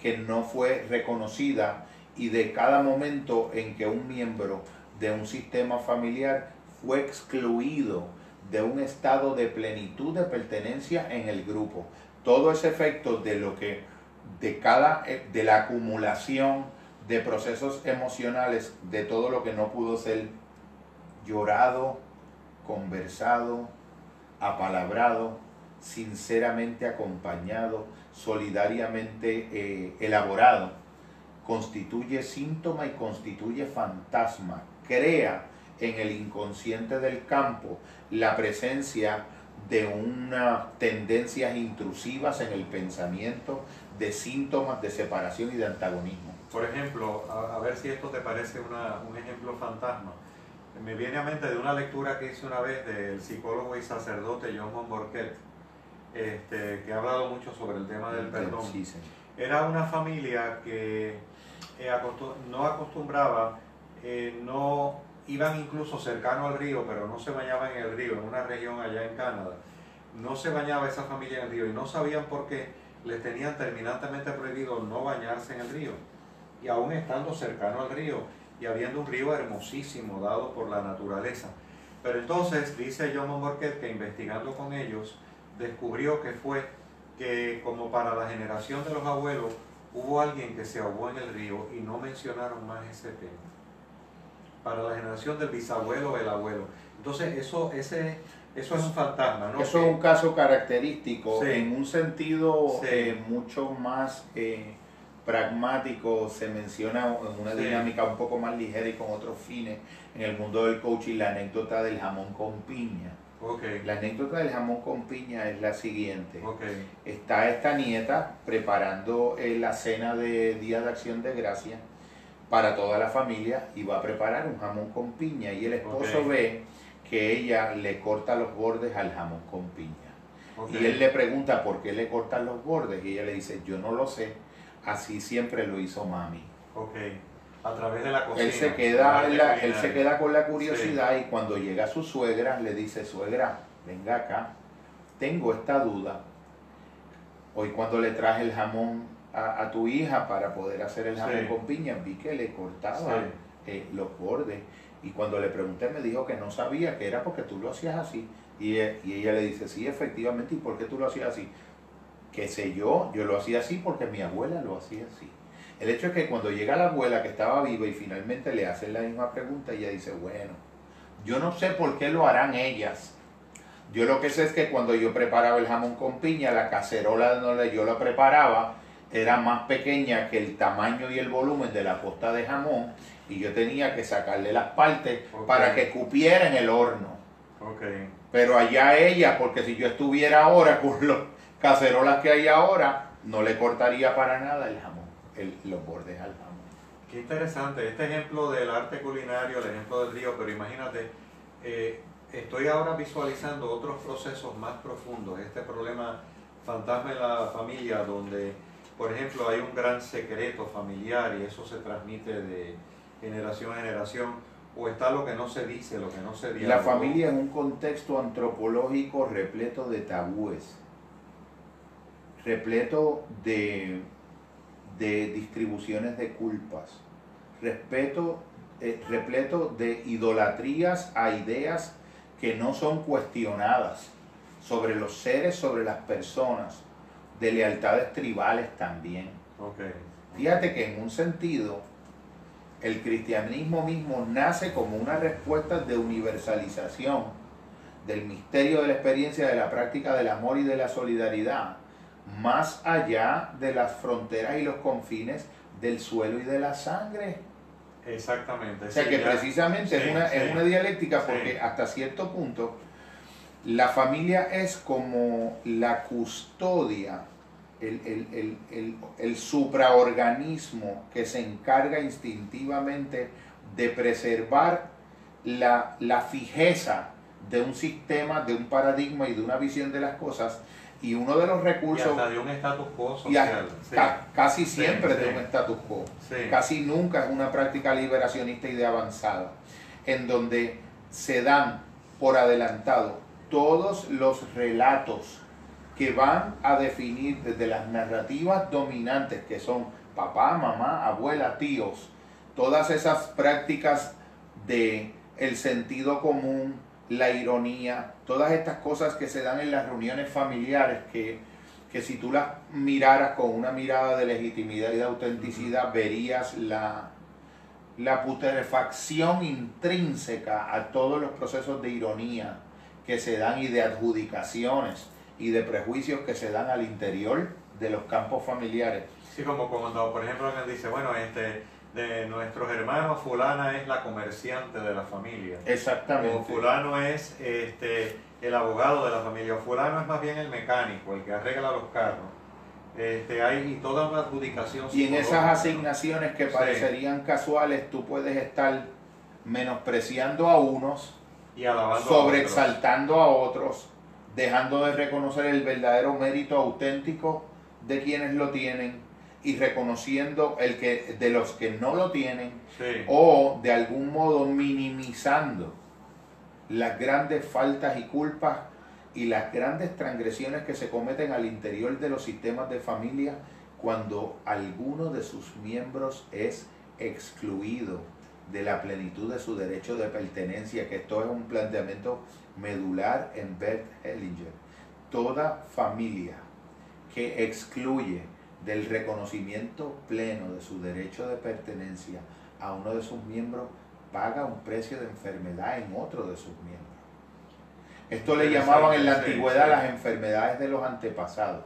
que no fue reconocida y de cada momento en que un miembro de un sistema familiar fue excluido de un estado de plenitud de pertenencia en el grupo. Todo ese efecto de lo que de cada eh, de la acumulación de procesos emocionales de todo lo que no pudo ser llorado, conversado, apalabrado, sinceramente acompañado, solidariamente eh, elaborado, constituye síntoma y constituye fantasma, crea en el inconsciente del campo la presencia de unas tendencias intrusivas en el pensamiento, de síntomas de separación y de antagonismo. Por ejemplo, a, ver si esto te parece un ejemplo fantasma me viene a mente de una lectura que hice una vez del psicólogo y sacerdote John Monborquet, este, que ha hablado mucho sobre el tema del perdón. Era una familia que eh, no acostumbraba, eh, no iban incluso cercano al río, pero no se bañaban en el río, en una región allá en Canadá. No se bañaba esa familia en el río y no sabían por qué les tenían terminantemente prohibido no bañarse en el río. Y aún estando cercano al río, y habiendo un río hermosísimo dado por la naturaleza. Pero entonces dice John Monborquet que investigando con ellos descubrió que fue que como para la generación de los abuelos hubo alguien que se ahogó en el río y no mencionaron más ese tema. Para la generación del bisabuelo o el abuelo. Entonces eso, ese, eso es un fantasma, ¿no? Eso es un caso característico en un sentido eh, mucho más... Eh, pragmático, se menciona en una dinámica un poco más ligera y con otros fines en el mundo del coaching la anécdota del jamón con piña. La anécdota del jamón con piña es la siguiente. Está esta nieta preparando eh, la cena de Día de Acción de Gracia, para toda la familia y va a preparar un jamón con piña y el esposo ve que ella le corta los bordes al jamón con piña. Y él le pregunta por qué le cortan los bordes y ella le dice, yo no lo sé, así siempre lo hizo mami. Ok. A través de la cocina. Él se, queda, arte en la- él culinario. se queda con la curiosidad y cuando llega su suegra le dice, suegra, venga acá, tengo esta duda. Hoy cuando le traje el jamón a, a tu hija para poder hacer el jamón Sí. con piña, vi que le cortaba Sí. eh, los bordes. Y cuando le pregunté me dijo que no sabía, que era porque tú lo hacías así. Y, e- y ella le dice, sí, efectivamente, ¿y por qué tú lo hacías así? qué sé yo, yo lo hacía así porque mi abuela lo hacía así. El hecho es que cuando llega la abuela que estaba viva y finalmente le hacen la misma pregunta, ella dice, bueno, yo no sé por qué lo harán ellas. Yo lo que sé es que cuando yo preparaba el jamón con piña, la cacerola donde yo lo preparaba era más pequeña que el tamaño y el volumen de la posta de jamón y yo tenía que sacarle las partes Ok. para que cupiera en el horno. Ok. Pero allá ella, porque si yo estuviera ahora con los cacerolas que hay ahora, no le cortaría para nada el jamón, el- los bordes al jamón. Qué interesante, este ejemplo del arte culinario, el ejemplo del río, pero imagínate, eh, estoy ahora visualizando otros procesos más profundos, este problema fantasma en la familia, donde, por ejemplo, hay un gran secreto familiar y eso se transmite de generación a generación, o está lo que no se dice, lo que no se La dialoga. familia es un contexto antropológico repleto de tabúes, repleto de, de distribuciones de culpas, respeto, eh, repleto de idolatrías a ideas que no son cuestionadas sobre los seres, sobre las personas, de lealtades tribales también. Ok. Fíjate que en un sentido, el cristianismo mismo nace como una respuesta de universalización del misterio de la experiencia, de la práctica del amor y de la solidaridad, más allá de las fronteras y los confines del suelo y de la sangre. Exactamente. O sea que precisamente sí, es, una, sí. es una dialéctica Sí. porque hasta cierto punto la familia es como la custodia, el, el, el, el, supraorganismo que se encarga instintivamente de preservar la, la fijeza de un sistema, de un paradigma y de una visión de las cosas. Y uno de los Y recursos, hasta de un status quo y social. sí. ca- casi siempre Sí, de sí. un status quo, casi nunca es una práctica liberacionista y de avanzada, en donde se dan por adelantado todos los relatos que van a definir desde las narrativas dominantes que son papá, mamá, abuela, tíos, todas esas prácticas de el sentido común, la ironía, todas estas cosas que se dan en las reuniones familiares que, que si tú las miraras con una mirada de legitimidad y de autenticidad, verías la, la putrefacción intrínseca a todos los procesos de ironía que se dan y de adjudicaciones y de prejuicios que se dan al interior de los campos familiares. Sí, como cuando, por ejemplo, alguien dice, bueno, este, de nuestros hermanos, fulana es la comerciante de la familia. O Exactamente. fulano es este, el abogado de la familia. O fulano es más bien el mecánico, el que arregla los carros. Este, hay toda una adjudicación. Y en esas asignaciones que Sí. parecerían casuales, tú puedes estar menospreciando a unos, Y alabando a otros. sobreexaltando a otros, dejando de reconocer el verdadero mérito auténtico de quienes lo tienen y reconociendo el que de los que no lo tienen Sí. o de algún modo minimizando las grandes faltas y culpas y las grandes transgresiones que se cometen al interior de los sistemas de familia cuando alguno de sus miembros es excluido de la plenitud de su derecho de pertenencia, que esto es un planteamiento medular en Bert Hellinger. Toda familia que excluye del reconocimiento pleno de su derecho de pertenencia a uno de sus miembros paga un precio de enfermedad en otro de sus miembros. Esto le llamaban en la antigüedad las enfermedades de los antepasados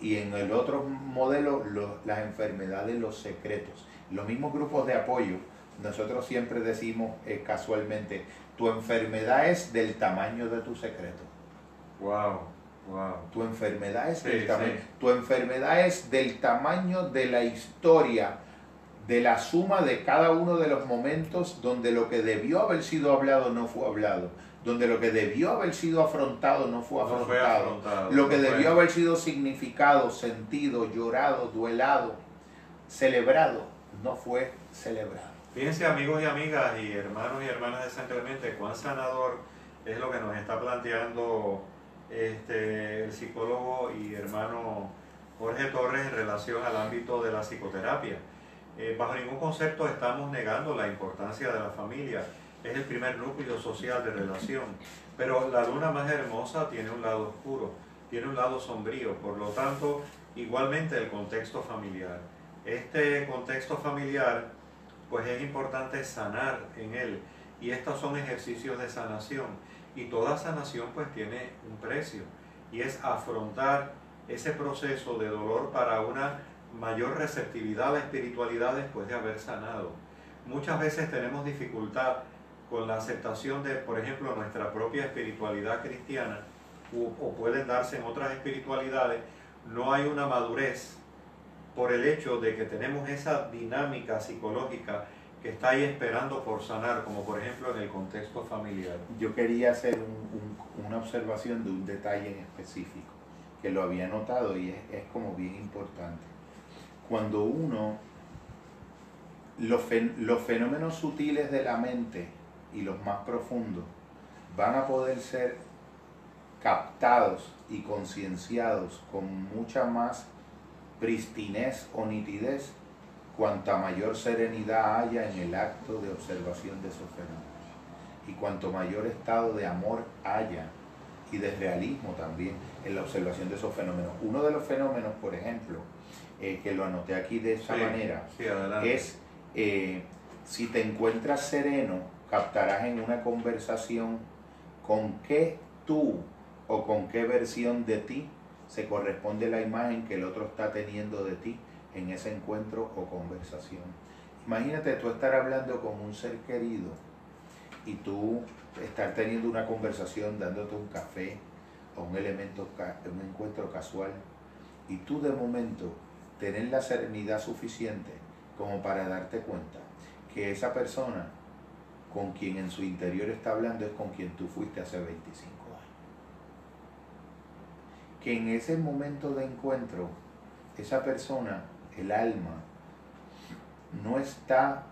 y en el otro modelo lo- las enfermedades de los secretos. Los mismos grupos de apoyo, nosotros siempre decimos eh, casualmente, tu enfermedad es del tamaño de tu secreto. Wow, wow. Tu enfermedad es Sí, del tamaño. sí. Tu enfermedad es del tamaño de la historia de la suma de cada uno de los momentos donde lo que debió haber sido hablado no fue hablado, donde lo que debió haber sido afrontado no fue afrontado, lo que debió haber sido significado, sentido, llorado, duelado, celebrado, no fue celebrado. Fíjense amigos y amigas y hermanos y hermanas de San Clemente, cuán sanador es lo que nos está planteando este, el psicólogo y hermano Jorge Torres en relación al ámbito de la psicoterapia. Eh, bajo ningún concepto estamos negando la importancia de la familia, es el primer núcleo social de relación, pero la luna más hermosa tiene un lado oscuro, tiene un lado sombrío, por lo tanto, igualmente el contexto familiar. Este contexto familiar, pues es importante sanar en él, y estos son ejercicios de sanación y toda sanación pues tiene un precio y es afrontar ese proceso de dolor para una mayor receptividad a la espiritualidad después de haber sanado. Muchas veces tenemos dificultad con la aceptación de, por ejemplo, nuestra propia espiritualidad cristiana o, pueden darse en otras espiritualidades. No hay una madurez por el hecho de que tenemos esa dinámica psicológica que está ahí esperando por sanar, como por ejemplo en el contexto familiar. Yo quería hacer una observación de un detalle en específico, que lo había notado y es, como bien importante. Cuando uno, los, los fenómenos sutiles de la mente y los más profundos van a poder ser captados y concienciados con mucha más pristinez o nitidez cuanta mayor serenidad haya en el acto de observación de esos fenómenos y cuanto mayor estado de amor haya y de realismo también en la observación de esos fenómenos. Uno de los fenómenos, por ejemplo, eh, que lo anoté aquí de esa manera, es eh, si te encuentras sereno, captarás en una conversación con qué tú o con qué versión de ti se corresponde la imagen que el otro está teniendo de ti en ese encuentro o conversación. Imagínate tú estar hablando con un ser querido y tú estar teniendo una conversación, dándote un café o un elemento, un encuentro casual y tú de momento tener la serenidad suficiente como para darte cuenta que esa persona con quien en su interior está hablando es con quien tú fuiste hace 25 años. Que en ese momento de encuentro esa persona el alma no está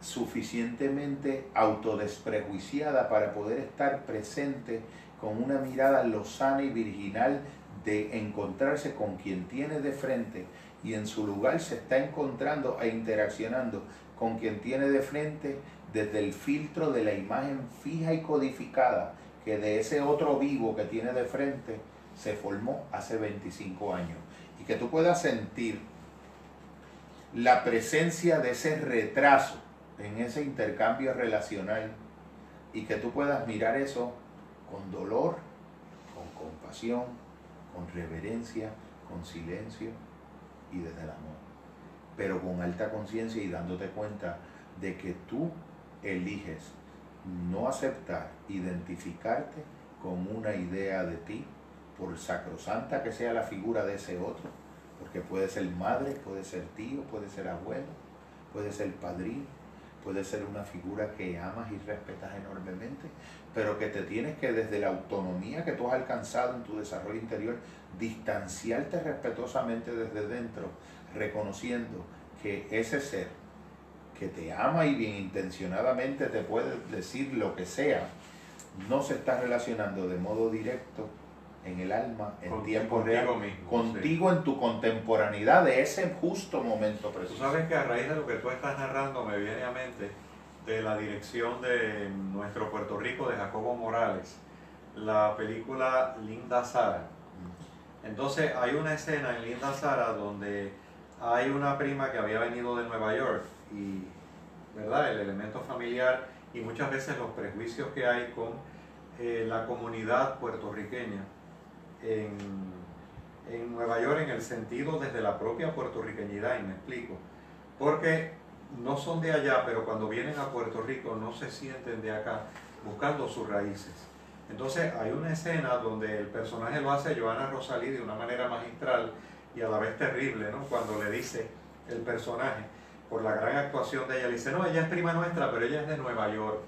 suficientemente autodesprejuiciada para poder estar presente con una mirada lozana y virginal de encontrarse con quien tiene de frente y en su lugar se está encontrando e interaccionando con quien tiene de frente desde el filtro de la imagen fija y codificada que de ese otro vivo que tiene de frente se formó hace 25 años y que tú puedas sentir la presencia de ese retraso en ese intercambio relacional y que tú puedas mirar eso con dolor, con compasión, con reverencia, con silencio y desde el amor, pero con alta conciencia y dándote cuenta de que tú eliges no aceptar, identificarte con una idea de ti, por sacrosanta que sea la figura de ese otro, porque puede ser madre, puede ser tío, puede ser abuelo, puede ser padrino, puede ser una figura que amas y respetas enormemente, pero que te tienes que desde la autonomía que tú has alcanzado en tu desarrollo interior, distanciarte respetuosamente desde dentro, reconociendo que ese ser que te ama y bien intencionadamente te puede decir lo que sea, no se está relacionando de modo directo en el alma, en tiempo real, contigo en tu contemporaneidad de ese justo momento preciso. Tú sabes que a raíz de lo que tú estás narrando me viene a mente de la dirección de nuestro Puerto Rico de Jacobo Morales, la película Linda Sara. Entonces hay una escena en Linda Sara donde hay una prima que había venido de Nueva York y, ¿verdad? El elemento familiar y muchas veces los prejuicios que hay con eh, la comunidad puertorriqueña en, Nueva York en el sentido desde la propia puertorriqueñidad, y me explico. Porque no son de allá, pero cuando vienen a Puerto Rico no se sienten de acá, buscando sus raíces. Entonces hay una escena donde el personaje lo hace Joana Rosalí de una manera magistral y a la vez terrible, ¿no? Cuando le dice el personaje, por la gran actuación de ella. Le dice, no, ella es prima nuestra, pero ella es de Nueva York.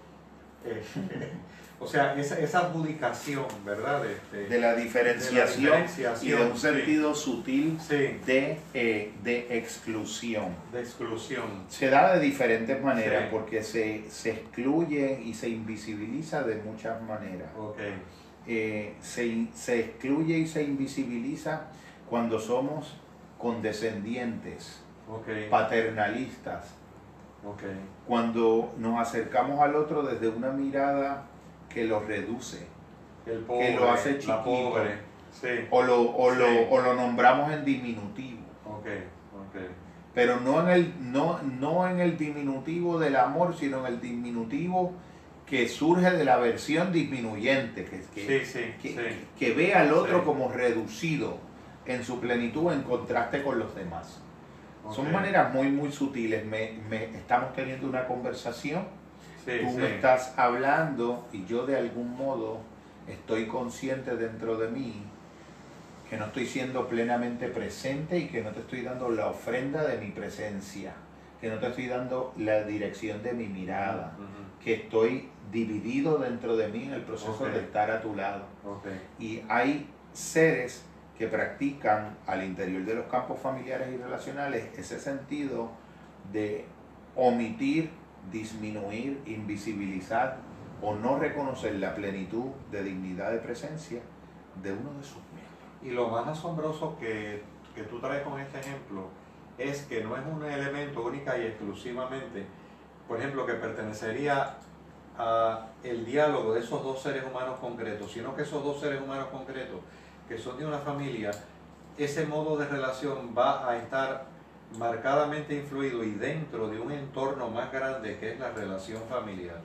O sea, esa, esa adjudicación, ¿verdad? De, la diferenciación y de un sentido sutil de, eh, de exclusión. De exclusión. Se da de diferentes maneras porque se, se, excluye y se invisibiliza de muchas maneras. Okay. Eh, se, se excluye y se invisibiliza cuando somos condescendientes, paternalistas, cuando nos acercamos al otro desde una mirada que lo reduce, que lo hace chiquito, o, lo, o, lo, o, lo, nombramos en diminutivo. Pero no en, el, no, no en el diminutivo del amor, sino en el diminutivo que surge de la versión disminuyente, que, que, que, ve al otro como reducido en su plenitud en contraste con los demás. Son maneras muy, muy sutiles. Me, estamos teniendo una conversación, tú me estás hablando y yo de algún modo estoy consciente dentro de mí que no estoy siendo plenamente presente y que no te estoy dando la ofrenda de mi presencia, que no te estoy dando la dirección de mi mirada, que estoy dividido dentro de mí en el proceso de estar a tu lado. Y hay seres que practican al interior de los campos familiares y relacionales ese sentido de omitir, disminuir, invisibilizar o no reconocer la plenitud de dignidad de presencia de uno de sus miembros. Y lo más asombroso que, que tú traes con este ejemplo es que no es un elemento única y exclusivamente, por ejemplo, que pertenecería a el diálogo de esos dos seres humanos concretos, sino que esos dos seres humanos concretos que son de una familia, ese modo de relación va a estar marcadamente influido y dentro de un entorno más grande que es la relación familiar.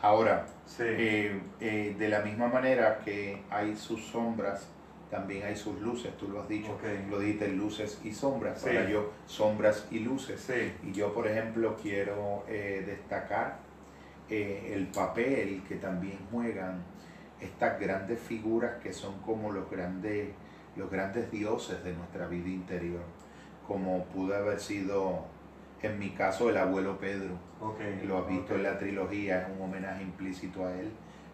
Ahora, eh, eh, de la misma manera que hay sus sombras, también hay sus luces, tú lo has dicho, lo dijiste luces y sombras, ahora yo sombras y luces. Y yo, por ejemplo, quiero eh, destacar el papel que también juegan estas grandes figuras que son como los grandes, los grandes dioses de nuestra vida interior, como pudo haber sido en mi caso el abuelo Pedro, lo has visto en la trilogía, es un homenaje implícito a él,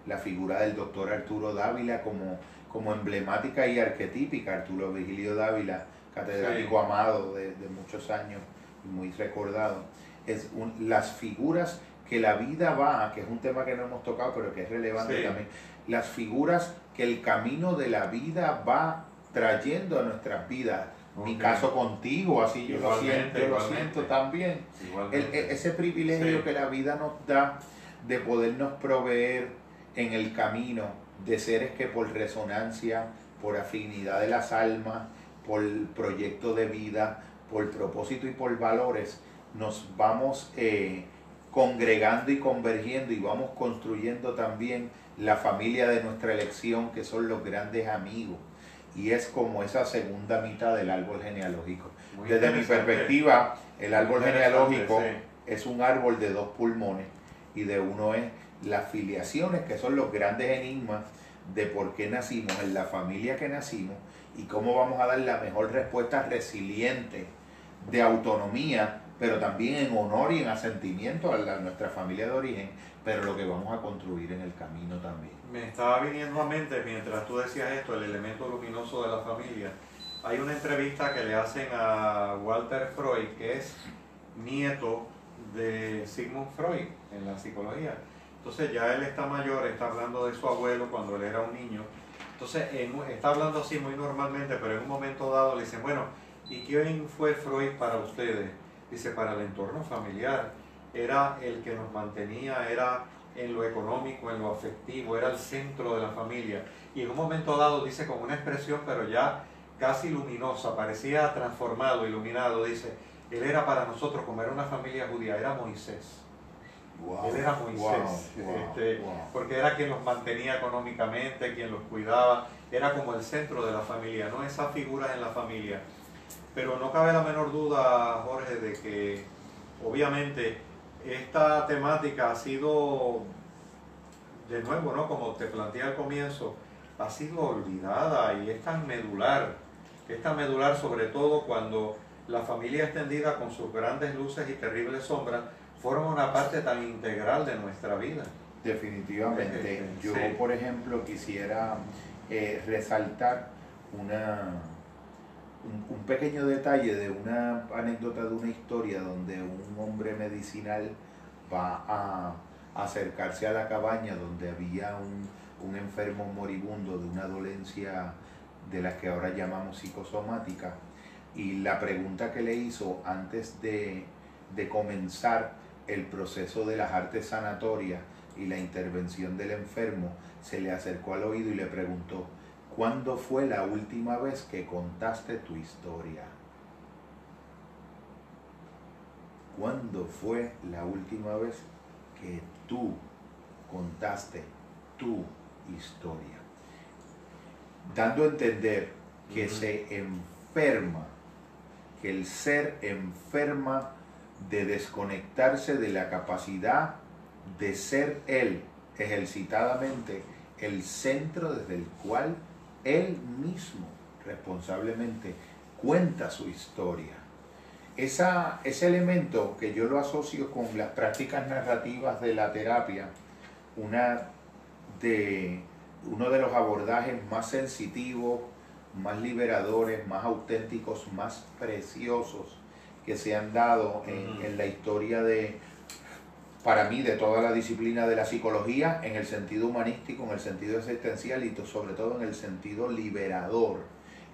la figura del doctor Arturo Dávila como, como emblemática y arquetípica, Arturo Vigilio Dávila, catedrático amado de, muchos años y muy recordado, es las figuras que la vida va, que es un tema que no hemos tocado, pero que es relevante también, las figuras que el camino de la vida va trayendo a nuestras vidas. Mi caso contigo, así yo lo siento, lo siento también. E, ese privilegio que la vida nos da de podernos proveer en el camino de seres que por resonancia, por afinidad de las almas, por proyecto de vida, por propósito y por valores, nos vamos eh, congregando y convergiendo y vamos construyendo también la familia de nuestra elección, que son los grandes amigos. Y es como esa segunda mitad del árbol genealógico. Desde mi perspectiva, el árbol genealógico es un árbol de dos pulmones y de uno es las filiaciones, que son los grandes enigmas de por qué nacimos, en la familia que nacimos y cómo vamos a dar la mejor respuesta resiliente de autonomía, pero también en honor y en asentimiento a nuestra familia de origen, pero lo que vamos a construir en el camino también. Me estaba viniendo a mente mientras tú decías esto, el elemento luminoso de la familia. Hay una entrevista que le hacen a Walter Freud, que es nieto de Sigmund Freud en la psicología. Entonces ya él está mayor, está hablando de su abuelo cuando él era un niño. Entonces está hablando así muy normalmente, pero en un momento dado le dicen, bueno, ¿y quién fue Freud para ustedes? Dice, para el entorno familiar era el que nos mantenía, era en lo económico, en lo afectivo, era el centro de la familia. Y en un momento dado dice con una expresión, pero ya casi luminosa, parecía transformado, iluminado, dice, él era para nosotros, como era una familia judía, era Moisés. él era Moisés, este, porque era quien los mantenía económicamente, quien los cuidaba, era como el centro de la familia, no esas figuras en la familia. Pero no cabe la menor duda, Jorge, de que obviamente esta temática ha sido, de nuevo, ¿no? como te planteé al comienzo, ha sido olvidada y es tan medular, es tan medular sobre todo cuando la familia extendida con sus grandes luces y terribles sombras forma una parte tan integral de nuestra vida. Definitivamente. Yo, por ejemplo, quisiera eh, resaltar una, un, pequeño detalle de una anécdota de una historia donde un hombre medicinal va a acercarse a la cabaña donde había un, un enfermo moribundo de una dolencia de las que ahora llamamos psicosomática y la pregunta que le hizo antes de, de comenzar el proceso de las artes sanatorias y la intervención del enfermo, se le acercó al oído y le preguntó, ¿cuándo fue la última vez que contaste tu historia? ¿Cuándo fue la última vez que tú contaste tu historia? Dando a entender que se enferma, que el ser enferma de desconectarse de la capacidad de ser él ejercitadamente el centro desde el cual él mismo responsablemente cuenta su historia. Esa, ese elemento que yo lo asocio con las prácticas narrativas de la terapia, una de, uno de los abordajes más sensitivos, más liberadores, más auténticos, más preciosos que se han dado en, la historia de, para mí, de toda la disciplina de la psicología, en el sentido humanístico, en el sentido existencial y sobre todo en el sentido liberador.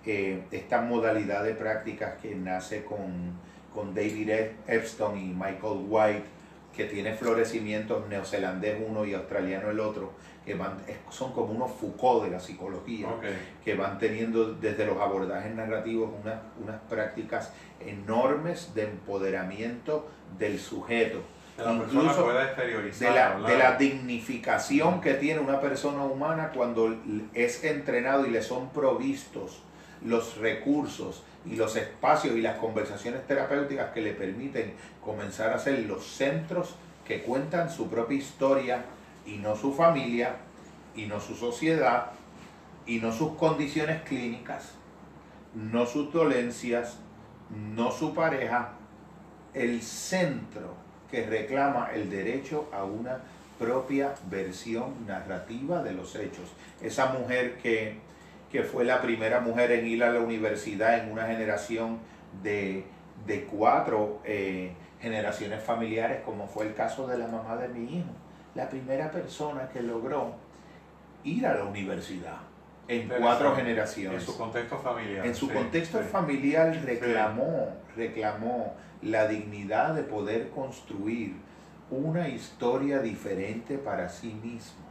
Eh, esta modalidad de prácticas que nace con, con David Epstein y Michael White, que tiene florecimientos neozelandés uno y australiano el otro, que van, son como unos Foucault de la psicología, que van teniendo desde los abordajes narrativos unas, unas prácticas enormes de empoderamiento del sujeto. La incluso de la, de la dignificación que tiene una persona humana cuando es entrenado y le son provistos los recursos y los espacios y las conversaciones terapéuticas que le permiten comenzar a ser los centros que cuentan su propia historia y no su familia y no su sociedad y no sus condiciones clínicas, no sus dolencias, no su pareja, el centro que reclama el derecho a una propia versión narrativa de los hechos. Esa mujer que, fue la primera mujer en ir a la universidad en una generación de, cuatro eh, generaciones familiares, como fue el caso de la mamá de mi hijo, la primera persona que logró ir a la universidad en cuatro generaciones. En su contexto familiar. En su contexto familiar reclamó, reclamó la dignidad de poder construir una historia diferente para sí mismo.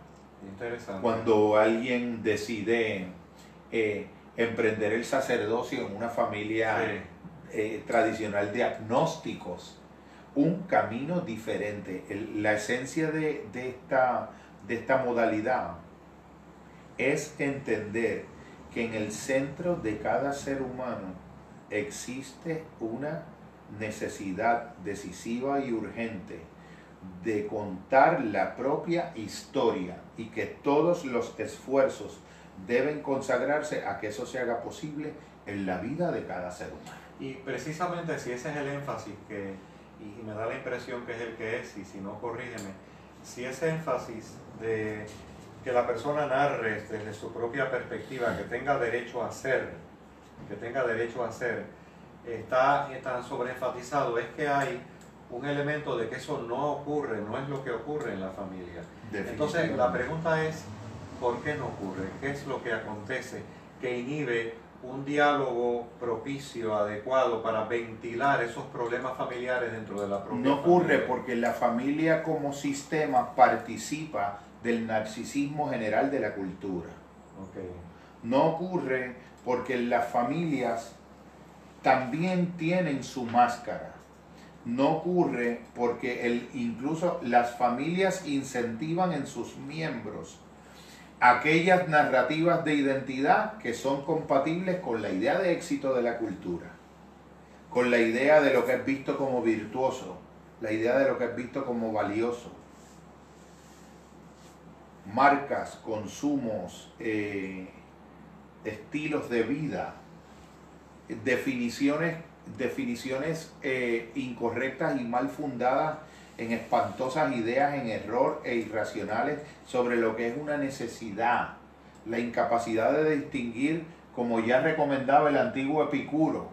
Interesante. Cuando alguien decide eh, emprender el sacerdocio en una familia eh, tradicional de agnósticos, un camino diferente. la esencia de, esta, de esta modalidad es entender que en el centro de cada ser humano existe una necesidad decisiva y urgente de contar la propia historia y que todos los esfuerzos deben consagrarse a que eso se haga posible en la vida de cada ser humano. Y precisamente si ese es el énfasis que, y me da la impresión que es el que es, y si no corrígeme, si ese énfasis de que la persona narre desde su propia perspectiva, que tenga derecho a ser, que tenga derecho a ser, está tan sobreenfatizado, es que hay un elemento de que eso no ocurre, no es lo que ocurre en la familia. Entonces la pregunta es, ¿por qué no ocurre? ¿Qué es lo que acontece que inhibe un diálogo propicio, adecuado para ventilar esos problemas familiares dentro de la propia No ocurre porque la familia como sistema participa del narcisismo general de la cultura. No ocurre porque las familias también tienen su máscara. No ocurre porque el, incluso las familias incentivan en sus miembros aquellas narrativas de identidad que son compatibles con la idea de éxito de la cultura, con la idea de lo que es visto como virtuoso, la idea de lo que es visto como valioso, marcas, consumos, eh, estilos de vida, definiciones definiciones eh, incorrectas y mal fundadas en espantosas ideas en error e irracionales sobre lo que es una necesidad, la incapacidad de distinguir, como ya recomendaba el antiguo Epicuro,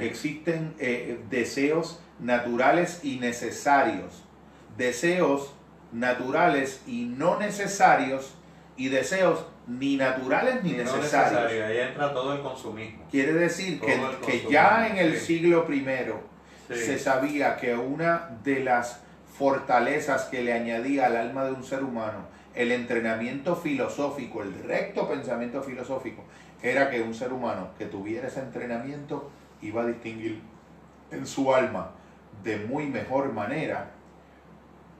existen eh, deseos naturales y necesarios, deseos naturales y no necesarios y deseos ni naturales ni necesarios. Ahí entra todo el consumismo. Quiere decir que, que, ya en el siglo I se sabía que una de las fortalezas que le añadía al alma de un ser humano el entrenamiento filosófico, el recto pensamiento filosófico, era que un ser humano que tuviera ese entrenamiento iba a distinguir en su alma de muy mejor manera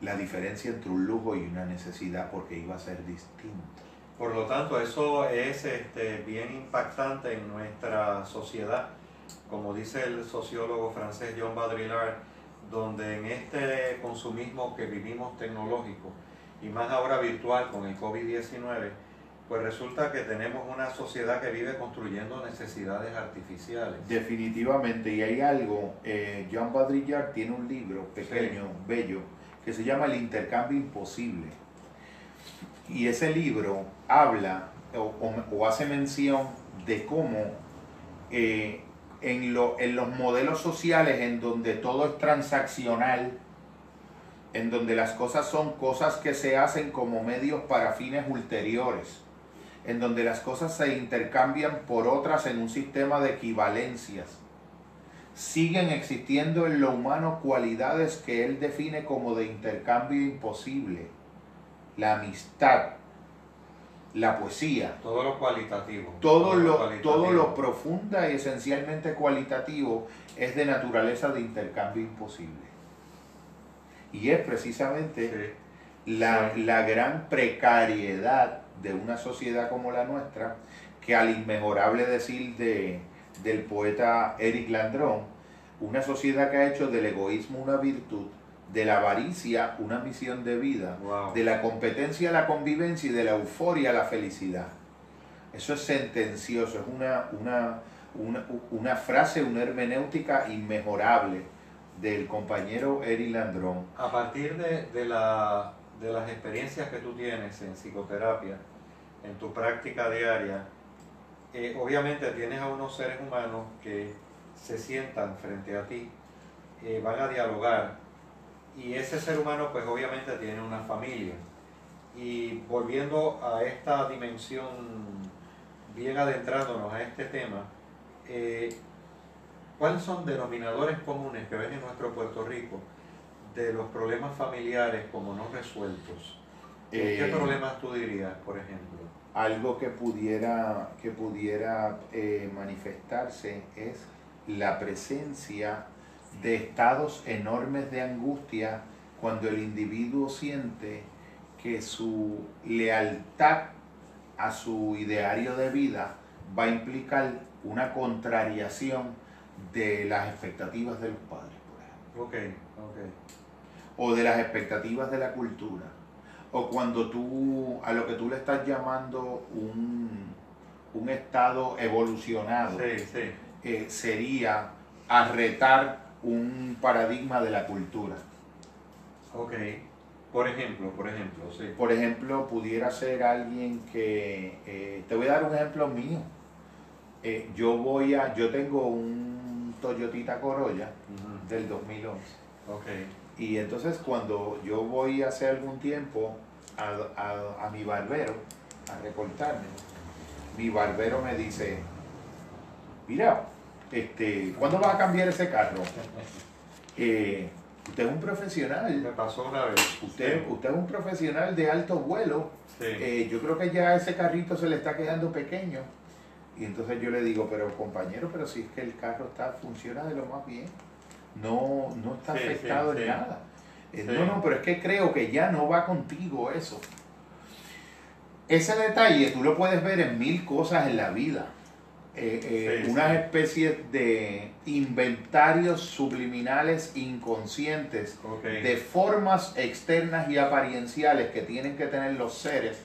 la diferencia entre un lujo y una necesidad porque iba a ser distinto. Por lo tanto, eso es este, bien impactante en nuestra sociedad, como dice el sociólogo francés John Baudrillard, donde en este consumismo que vivimos tecnológico y más ahora virtual con el COVID-19, pues resulta que tenemos una sociedad que vive construyendo necesidades artificiales. Definitivamente, y hay algo, eh, John Baudrillard tiene un libro pequeño, bello, que se llama El intercambio imposible. Y ese libro habla o, hace mención de cómo eh, en, en los modelos sociales en donde todo es transaccional, en donde las cosas son cosas que se hacen como medios para fines ulteriores, en donde las cosas se intercambian por otras en un sistema de equivalencias, siguen existiendo en lo humano cualidades que él define como de intercambio imposible. La amistad, la poesía. Todo lo cualitativo. Todo, lo, todo lo profunda y esencialmente cualitativo es de naturaleza de intercambio imposible. Y es precisamente la, la gran precariedad de una sociedad como la nuestra, que al inmejorable decir de, del poeta Eric Landrón, una sociedad que ha hecho del egoísmo una virtud, de la avaricia una misión de vida, de la competencia la convivencia y de la euforia la felicidad. Eso es sentencioso, es una, una, una, una frase, una hermenéutica inmejorable del compañero Eric Landrón. A partir de, de, la, de las experiencias que tú tienes en psicoterapia, en tu práctica diaria, eh, obviamente tienes a unos seres humanos que se sientan frente a ti, eh, van a dialogar y ese ser humano pues obviamente tiene una familia. Y volviendo a esta dimensión, bien adentrándonos a este tema, eh, ¿cuáles son denominadores comunes que ven en nuestro Puerto Rico de los problemas familiares como no resueltos? ¿Qué problemas tú dirías, por ejemplo? algo que pudiera, que pudiera eh, manifestarse es la presencia de estados enormes de angustia cuando el individuo siente que su lealtad a su ideario de vida va a implicar una contrariación de las expectativas de los padres, por ejemplo. O de las expectativas de la cultura. O cuando tú, a lo que tú le estás llamando un, estado evolucionado, eh, sería arretar un paradigma de la cultura. Ok. Por ejemplo, por ejemplo, sí. Por ejemplo, pudiera ser alguien que, eh, te voy a dar un ejemplo mío. Eh, yo voy a, yo tengo un Toyotita Corolla del 2011. Ok. Y entonces cuando yo voy hace algún tiempo a, mi barbero a recortarme, mi barbero me dice, mira, este, ¿cuándo vas a cambiar ese carro? Eh, usted es un profesional. Me pasó una vez. Usted, usted es un profesional de alto vuelo. Eh, yo creo que ya ese carrito se le está quedando pequeño. Y entonces yo le digo, pero compañero, pero si es que el carro está, funciona de lo más bien. No, no está afectado en nada. Eh, no, no, pero es que creo que ya no va contigo eso. Ese detalle tú lo puedes ver en mil cosas en la vida. Eh, eh, unas especies de inventarios subliminales inconscientes de formas externas y aparienciales que tienen que tener los seres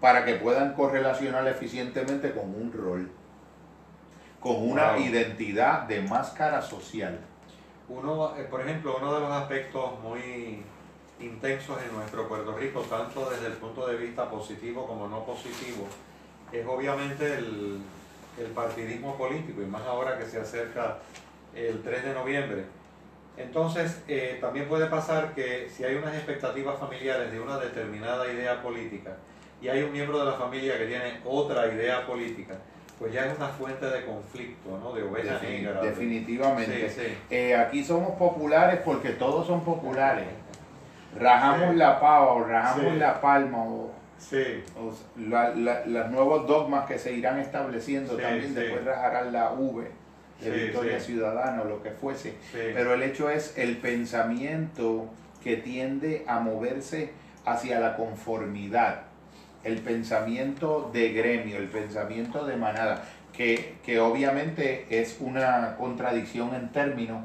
para que puedan correlacionar eficientemente con un rol. con una Wow. identidad de máscara social. Uno, eh, por ejemplo, uno de los aspectos muy intensos en nuestro Puerto Rico, tanto desde el punto de vista positivo como no positivo, es obviamente el, el partidismo político, y más ahora que se acerca el 3 de noviembre. Entonces, eh, también puede pasar que si hay unas expectativas familiares de una determinada idea política y hay un miembro de la familia que tiene otra idea política, pues ya es una fuente de conflicto, ¿no? De oveja negra. de- definitivamente. Sí, sí. Eh, aquí somos populares porque todos son populares. Rajamos la pava o rajamos la palma o, Sí, o la- la- los nuevos dogmas que se irán estableciendo Sí, también sí. después rajarán la V de Victoria. Ciudadana o lo que fuese. Pero el hecho es el pensamiento que tiende a moverse hacia la conformidad, el pensamiento de gremio, el pensamiento de manada, que, que obviamente es una contradicción en términos,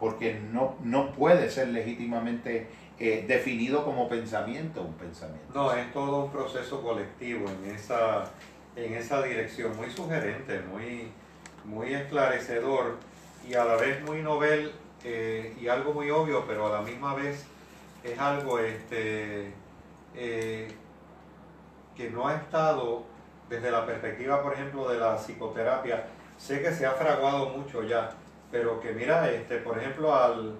porque no, no puede ser legítimamente eh, definido como pensamiento un pensamiento. No, es todo un proceso colectivo en esa, en esa dirección, muy sugerente, muy, muy esclarecedor y a la vez muy novel eh, y algo muy obvio, pero a la misma vez es algo este, eh, que no ha estado desde la perspectiva, por ejemplo, de la psicoterapia. Sé que se ha fraguado mucho ya, pero que mira, este, por ejemplo, al,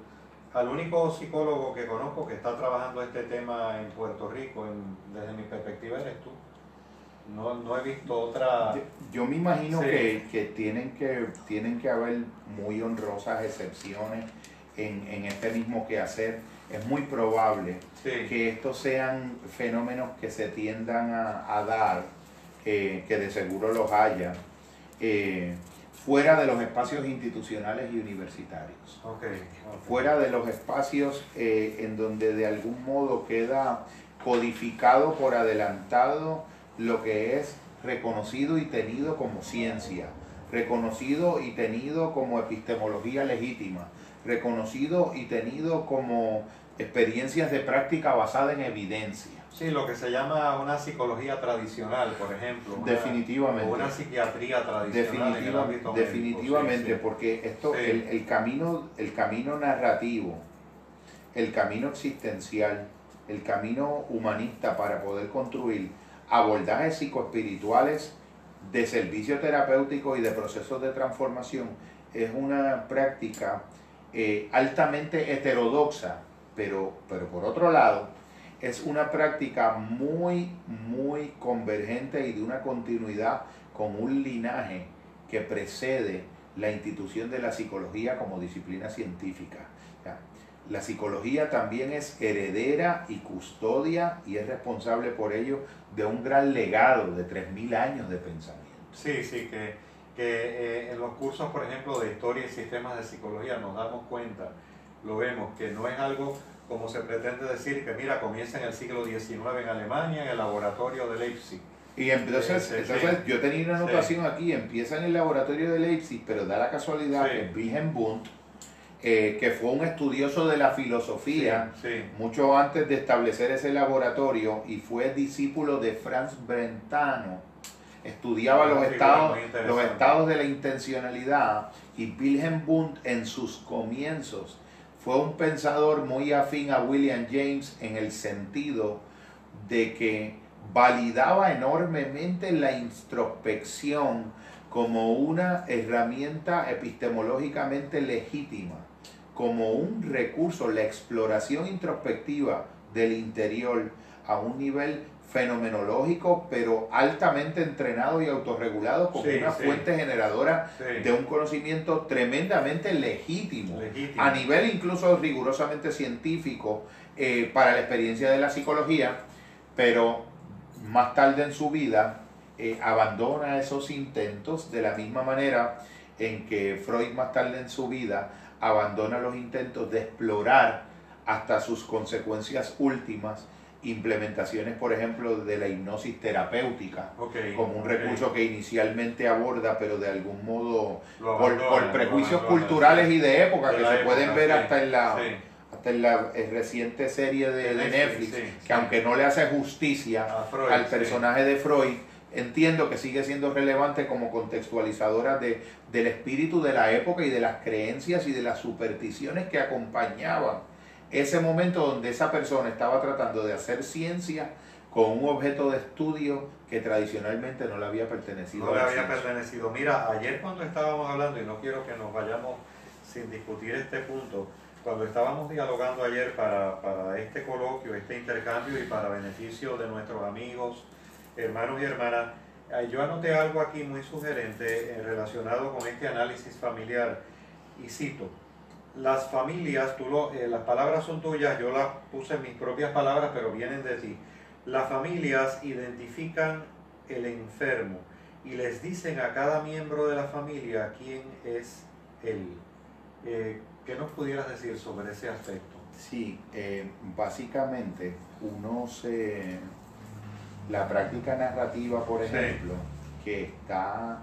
al único psicólogo que conozco que está trabajando este tema en Puerto Rico, en- desde mi perspectiva, eres tú. No, no he visto otra... Yo, yo me imagino Sí. que, que tienen que tienen que haber muy honrosas excepciones en, en este mismo quehacer. Es muy probable Sí, que estos sean fenómenos que se tiendan a, a dar, eh, que de seguro los haya, eh, fuera de los espacios institucionales y universitarios. Fuera de los espacios eh, en donde de algún modo queda codificado por adelantado lo que es reconocido y tenido como ciencia, reconocido y tenido como epistemología legítima, reconocido y tenido como experiencias de práctica basada en evidencia. Sí, lo que se llama una psicología tradicional, por ejemplo. una- Definitivamente. O una psiquiatría tradicional Definitiva- definitivamente, sí, sí. porque esto, Sí. el, el camino, el camino narrativo, el camino existencial, el camino humanista para poder construir abordajes psicoespirituales de servicio terapéutico y de procesos de transformación es una práctica eh, altamente heterodoxa, pero, pero por otro lado, es una práctica muy, muy convergente y de una continuidad con un linaje que precede la institución de la psicología como disciplina científica. La psicología también es heredera y custodia y es responsable por ello de un gran legado de 3.000 años de pensamiento. Sí, sí, que, que eh, en los cursos, por ejemplo, de historia y sistemas de psicología nos damos cuenta, lo vemos, que no es algo como se pretende decir, que mira, comienza en el siglo XIX en Alemania, en el laboratorio de Leipzig. Y entonces, Sí, sí, entonces sí. yo tenía una Sí. anotación aquí, empieza en el laboratorio de Leipzig, pero da la casualidad Sí. que Wilhelm Wundt, eh, que fue un estudioso de la filosofía, Sí, sí. mucho antes de establecer ese laboratorio y fue discípulo de Franz Brentano. Estudiaba los estados, los estados de la intencionalidad y Wilhelm Wundt en sus comienzos fue un pensador muy afín a William James en el sentido de que validaba enormemente la introspección como una herramienta epistemológicamente legítima como un recurso, la exploración introspectiva del interior a un nivel fenomenológico, pero altamente entrenado y autorregulado como Sí, una sí. fuente generadora sí. de un conocimiento tremendamente legítimo, Legítimo. a nivel incluso rigurosamente científico eh, para la experiencia de la psicología, pero más tarde en su vida eh, abandona esos intentos de la misma manera en que Freud más tarde en su vida abandona los intentos de explorar hasta sus consecuencias últimas implementaciones, por ejemplo, de la hipnosis terapéutica como un recurso que inicialmente aborda, pero de algún modo Lo por, por prejuicios culturales y de época De que se época, pueden ver sí, hasta en la sí. hasta en la eh, reciente serie de, De Netflix, sí, que aunque no le hace justicia Freud, al personaje de Freud, entiendo que sigue siendo relevante como contextualizadora de, del espíritu de la época y de las creencias y de las supersticiones que acompañaban ese momento donde esa persona estaba tratando de hacer ciencia con un objeto de estudio que tradicionalmente no le había pertenecido. No le había pertenecido. Mira, ayer cuando estábamos hablando, y no quiero que nos vayamos sin discutir este punto, cuando estábamos dialogando ayer para, para este coloquio, este intercambio y para beneficio de nuestros amigos, hermanos y hermanas, eh, yo anoté algo aquí muy sugerente eh, relacionado con este análisis familiar y cito, las familias, tú lo, eh, las palabras son tuyas, yo las puse en mis propias palabras, pero vienen de ti. Las familias identifican el enfermo y les dicen a cada miembro de la familia quién es él. ¿Qué nos pudieras decir sobre ese aspecto? Sí, básicamente uno se la práctica narrativa, por ejemplo, que está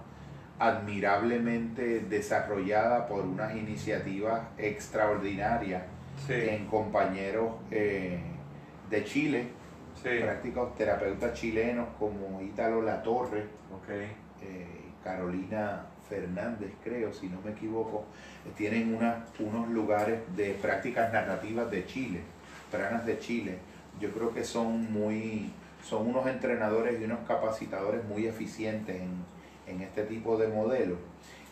admirablemente desarrollada por unas iniciativas extraordinarias en compañeros eh, de Chile, prácticos terapeutas chilenos como Ítalo Latorre, Torre, eh, Carolina Fernández, creo, si no me equivoco, tienen unos lugares de prácticas narrativas de Chile, pranas de Chile. Yo creo que son muy son unos entrenadores y unos capacitadores muy eficientes en, este tipo de modelos.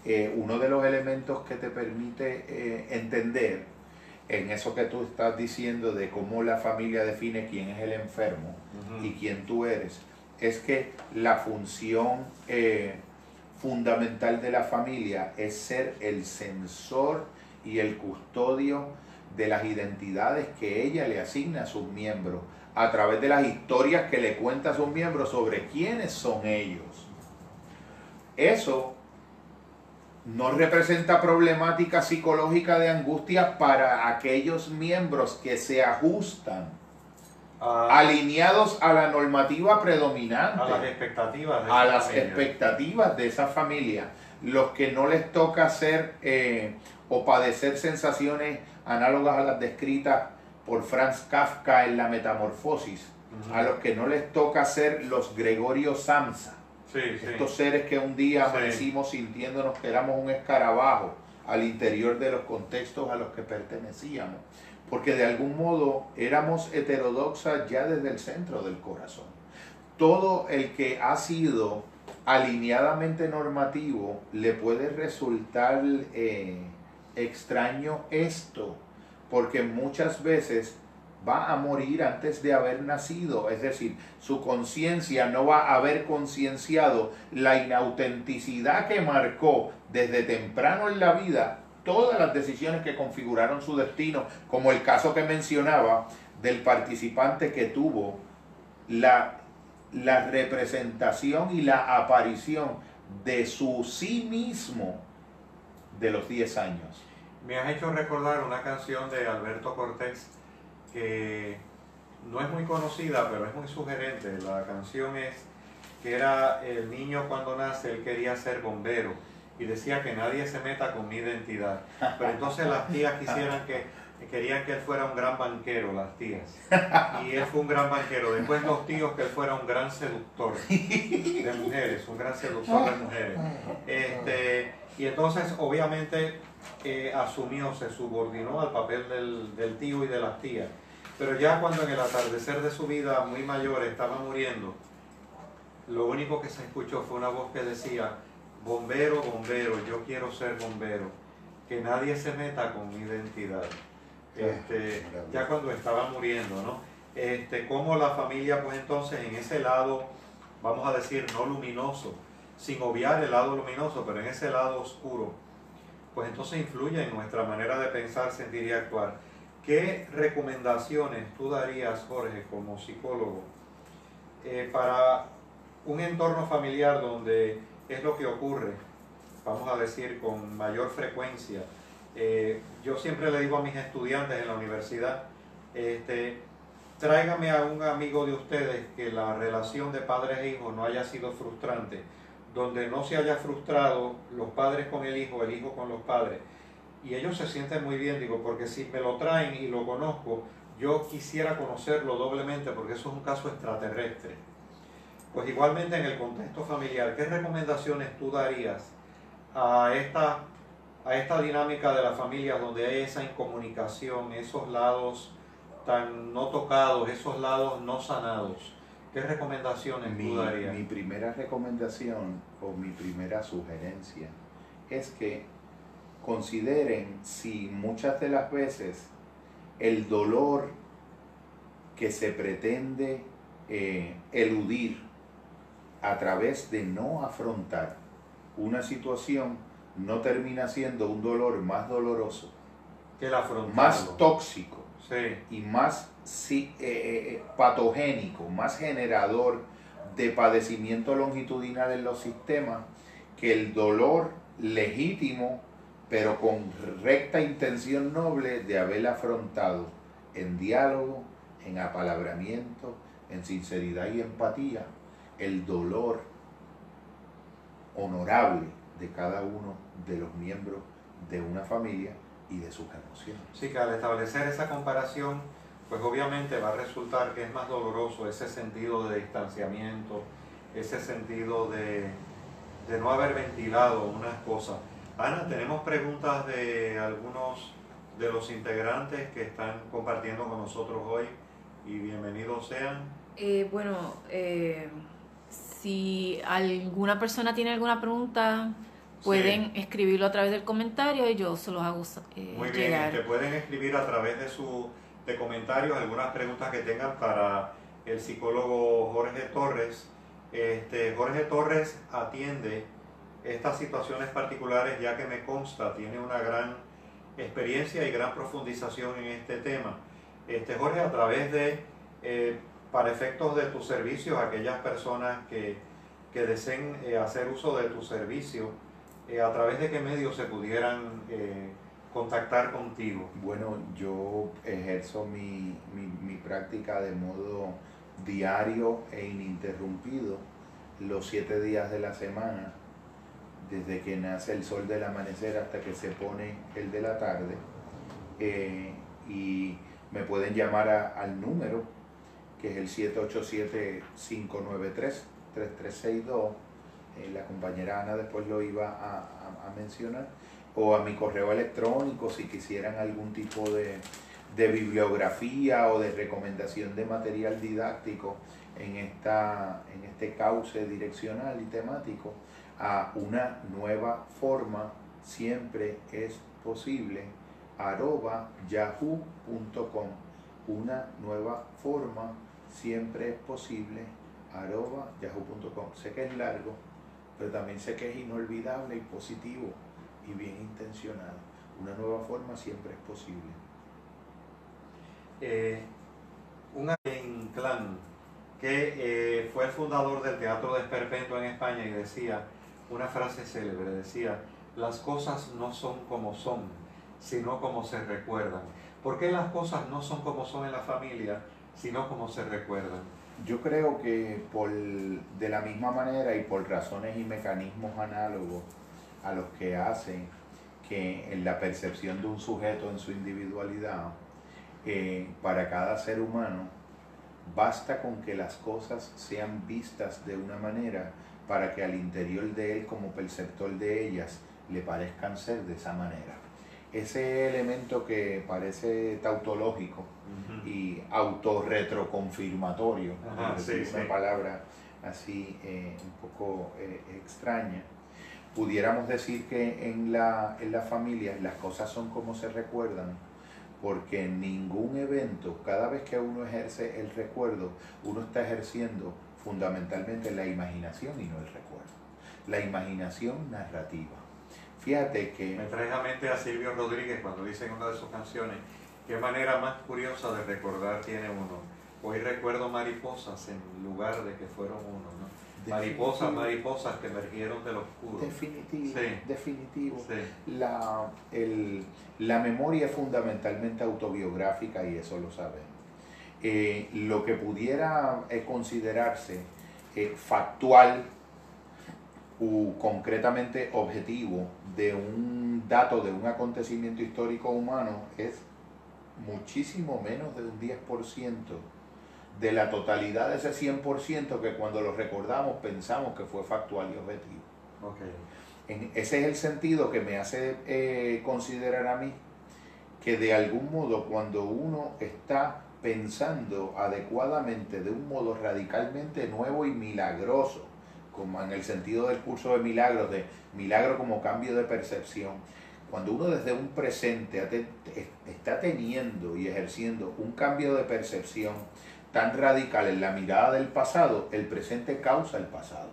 Eh, uno de los elementos que te permite eh, entender en eso que tú estás diciendo de cómo la familia define quién es el enfermo y quién tú eres, es que la función eh, fundamental de la familia es ser el sensor y el custodio de las identidades que ella le asigna a sus miembros a través de las historias que le cuenta a sus miembros sobre quiénes son ellos. Eso no representa problemática psicológica de angustia para aquellos miembros que se ajustan, ah. alineados a la normativa predominante, a las expectativas de, a las expectativas de esa familia. Los que no les toca hacer eh, o padecer sensaciones análogas a las descritas por Franz Kafka en La Metamorfosis, a los que no les toca ser los Gregorio Samsa, estos seres que un día amanecimos sintiéndonos que éramos un escarabajo al interior de los contextos a los que pertenecíamos, porque de algún modo éramos heterodoxas ya desde el centro del corazón. Todo el que ha sido alineadamente normativo le puede resultar eh, extraño esto porque muchas veces va a morir antes de haber nacido, es decir, su conciencia no va a haber concienciado la inautenticidad que marcó desde temprano en la vida todas las decisiones que configuraron su destino, como el caso que mencionaba del participante que tuvo la, la representación y la aparición de su sí mismo de los 10 años. Me has hecho recordar una canción de Alberto Cortés que no es muy conocida, pero es muy sugerente. La canción es que era el niño cuando nace, él quería ser bombero y decía que nadie se meta con mi identidad. Pero entonces las tías quisieran que querían que él fuera un gran banquero, las tías. Y él fue un gran banquero. Después los tíos que él fuera un gran seductor de mujeres, un gran seductor de mujeres. Este, y entonces, obviamente, asumió, se subordinó al papel del, tío y de las tías. Pero ya cuando en el atardecer de su vida, muy mayor, estaba muriendo, lo único que se escuchó fue una voz que decía, bombero, bombero, yo quiero ser bombero, que nadie se meta con mi identidad. Este, ya cuando estaba muriendo, ¿no? Este, como la familia, pues entonces en ese lado, vamos a decir, no luminoso, sin obviar el lado luminoso, pero en ese lado oscuro, pues entonces influye en nuestra manera de pensar, sentir y actuar. ¿Qué recomendaciones tú darías, Jorge, como psicólogo, eh, para un entorno familiar donde es lo que ocurre, vamos a decir, con mayor frecuencia? Eh, yo siempre le digo a mis estudiantes en la universidad, este, tráigame a un amigo de ustedes que la relación de padres e hijos no haya sido frustrante donde no se haya frustrado los padres con el hijo, el hijo con los padres. Y ellos se sienten muy bien, digo, porque si me lo traen y lo conozco, yo quisiera conocerlo doblemente porque eso es un caso extraterrestre. pues igualmente en el contexto familiar, ¿qué recomendaciones tú darías a esta, a esta dinámica de la familia donde hay esa incomunicación, esos lados tan no tocados, esos lados no sanados? ¿Qué recomendaciones mi, tú darías? Mi primera recomendación o mi primera sugerencia es que consideren si muchas de las veces el dolor que se pretende eh, eludir a través de no afrontar una situación no termina siendo un dolor más doloroso, que más tóxico y más eh, eh, patogénico, más generador de padecimiento longitudinal en los sistemas que el dolor legítimo, pero con recta intención noble de haber afrontado en diálogo, en apalabramiento, en sinceridad y empatía, el dolor honorable de cada uno de los miembros de una familia y de sus emociones. Sí, que al establecer esa comparación, pues obviamente va a resultar que es más doloroso ese sentido de distanciamiento, ese sentido de, de no haber ventilado unas cosas. Ana, tenemos preguntas de algunos de los integrantes que están compartiendo con nosotros hoy y bienvenidos sean. Eh, bueno, eh, si alguna persona tiene alguna pregunta, pueden escribirlo a través del comentario y yo se los hago eh, Muy bien, que pueden escribir a través de su de comentarios algunas preguntas que tengan para el psicólogo Jorge Torres. Este, Jorge Torres atiende estas situaciones particulares ya que me consta, tiene una gran experiencia y gran profundización en este tema. Este, Jorge, a través de, eh, para efectos de tu servicio, aquellas personas que, que deseen eh, hacer uso de tu servicio, eh, a través de qué medios se pudieran contactar contigo. Bueno, yo ejerzo mi, mi, mi práctica de modo diario e ininterrumpido los siete días de la semana, desde que nace el sol del amanecer hasta que se pone el de la tarde. y me pueden llamar al número que es el 787-593-3362. Eh, la compañera Ana después lo iba a, mencionar. O a mi correo electrónico si quisieran algún tipo de, bibliografía o de recomendación de material didáctico en, esta, en este cauce direccional y temático a una nueva forma siempre es posible arroba yahoo.com. Una nueva forma siempre es posible arroba yahoo.com. Sé que es largo, pero también sé que es inolvidable y positivo y bien intencionado. Una nueva forma siempre es posible. Eh, un clan que eh, fue el fundador del Teatro de Esperpento en España y decía una frase célebre, decía, las cosas no son como son, sino como se recuerdan. ¿Por qué las cosas no son como son en la familia, sino como se recuerdan? Yo creo que por, de la misma manera y por razones y mecanismos análogos a los que hacen que en la percepción de un sujeto en su individualidad, eh, para cada ser humano, basta con que las cosas sean vistas de una manera para que al interior de él como perceptor de ellas le parezcan ser de esa manera ese elemento que parece tautológico y autorretroconfirmatorio, es una palabra así eh, un poco eh, extraña, pudiéramos decir que en la, en la familia las cosas son como se recuerdan, porque en ningún evento, cada vez que uno ejerce el recuerdo, uno está ejerciendo fundamentalmente la imaginación y no el recuerdo, la imaginación narrativa. Fíjate que... Me trae a mente a Silvio Rodríguez cuando dice en una de sus canciones, qué manera más curiosa de recordar tiene uno. Hoy recuerdo mariposas en lugar de que fueron uno, ¿no? Mariposas, mariposas que emergieron del oscuro. Definitivo, definitivo. La, la memoria es fundamentalmente autobiográfica y eso lo sabemos. Eh, lo que pudiera eh, considerarse eh, factual concretamente objetivo de un dato, de un acontecimiento histórico humano, es muchísimo menos de un 10% de la totalidad de ese 100% que cuando lo recordamos pensamos que fue factual y objetivo. En, ese es el sentido que me hace eh, considerar a mí que de algún modo cuando uno está pensando adecuadamente de un modo radicalmente nuevo y milagroso, como en el sentido del curso de milagros, de milagro como cambio de percepción, cuando uno desde un presente está teniendo y ejerciendo un cambio de percepción tan radical en la mirada del pasado, el presente causa el pasado.